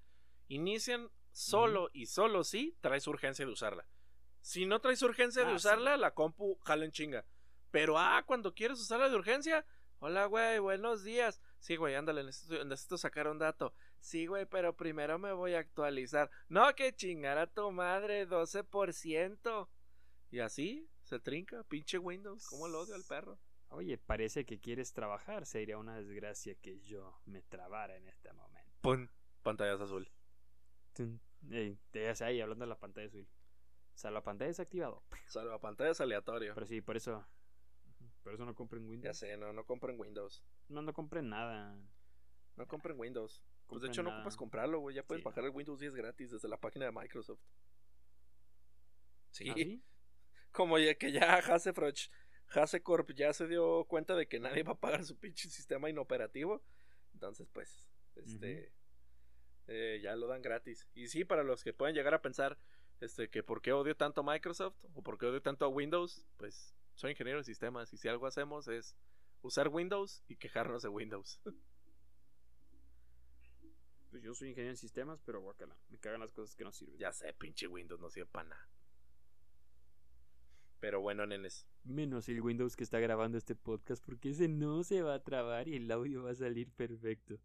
inician solo y solo si traes urgencia de usarla. Si no traes urgencia de Ah, usarla, la compu jala en chinga. Pero ah, cuando quieres usarla de urgencia, hola güey, buenos días. Sí, güey, ándale, necesito, necesito sacar un dato. Sí, güey, pero primero me voy a actualizar. No, que chingar a tu madre, 12%. Y así se trinca, pinche Windows. ¿Cómo lo odio al perro? Oye, parece que quieres trabajar. Sería una desgracia que yo me trabara en este momento. Pum, pantallas azul. Ey, ya sé ahí hablando de la pantalla azul. La pantalla desactivado. Salva pantallas aleatorio. Pero sí, por eso. Por eso no compren Ya Windows. sé, no, no compren Windows. No, no compren nada. No compren Windows. Pues de hecho no ocupas comprarlo, güey. Ya puedes Sí. bajar el Windows 10 gratis desde la página de Microsoft. Sí. ¿Ah, sí? Como ya que ya Hasefroch, Hasecorp ya se dio cuenta de que nadie va a pagar su pinche sistema inoperativo. Entonces, pues, este, eh, ya lo dan gratis. Y sí, para los que pueden llegar a pensar, este, que por qué odio tanto a Microsoft o por qué odio tanto a Windows, pues, soy ingeniero de sistemas y si algo hacemos es usar Windows y quejarnos de Windows. Pues yo soy ingeniero en sistemas, pero guacala. Me cagan las cosas que no sirven. ya sé, pinche Windows no sirve para nada. Pero bueno, nenes. Menos el Windows que está grabando este podcast, porque ese no se va a trabar y el audio va a salir perfecto.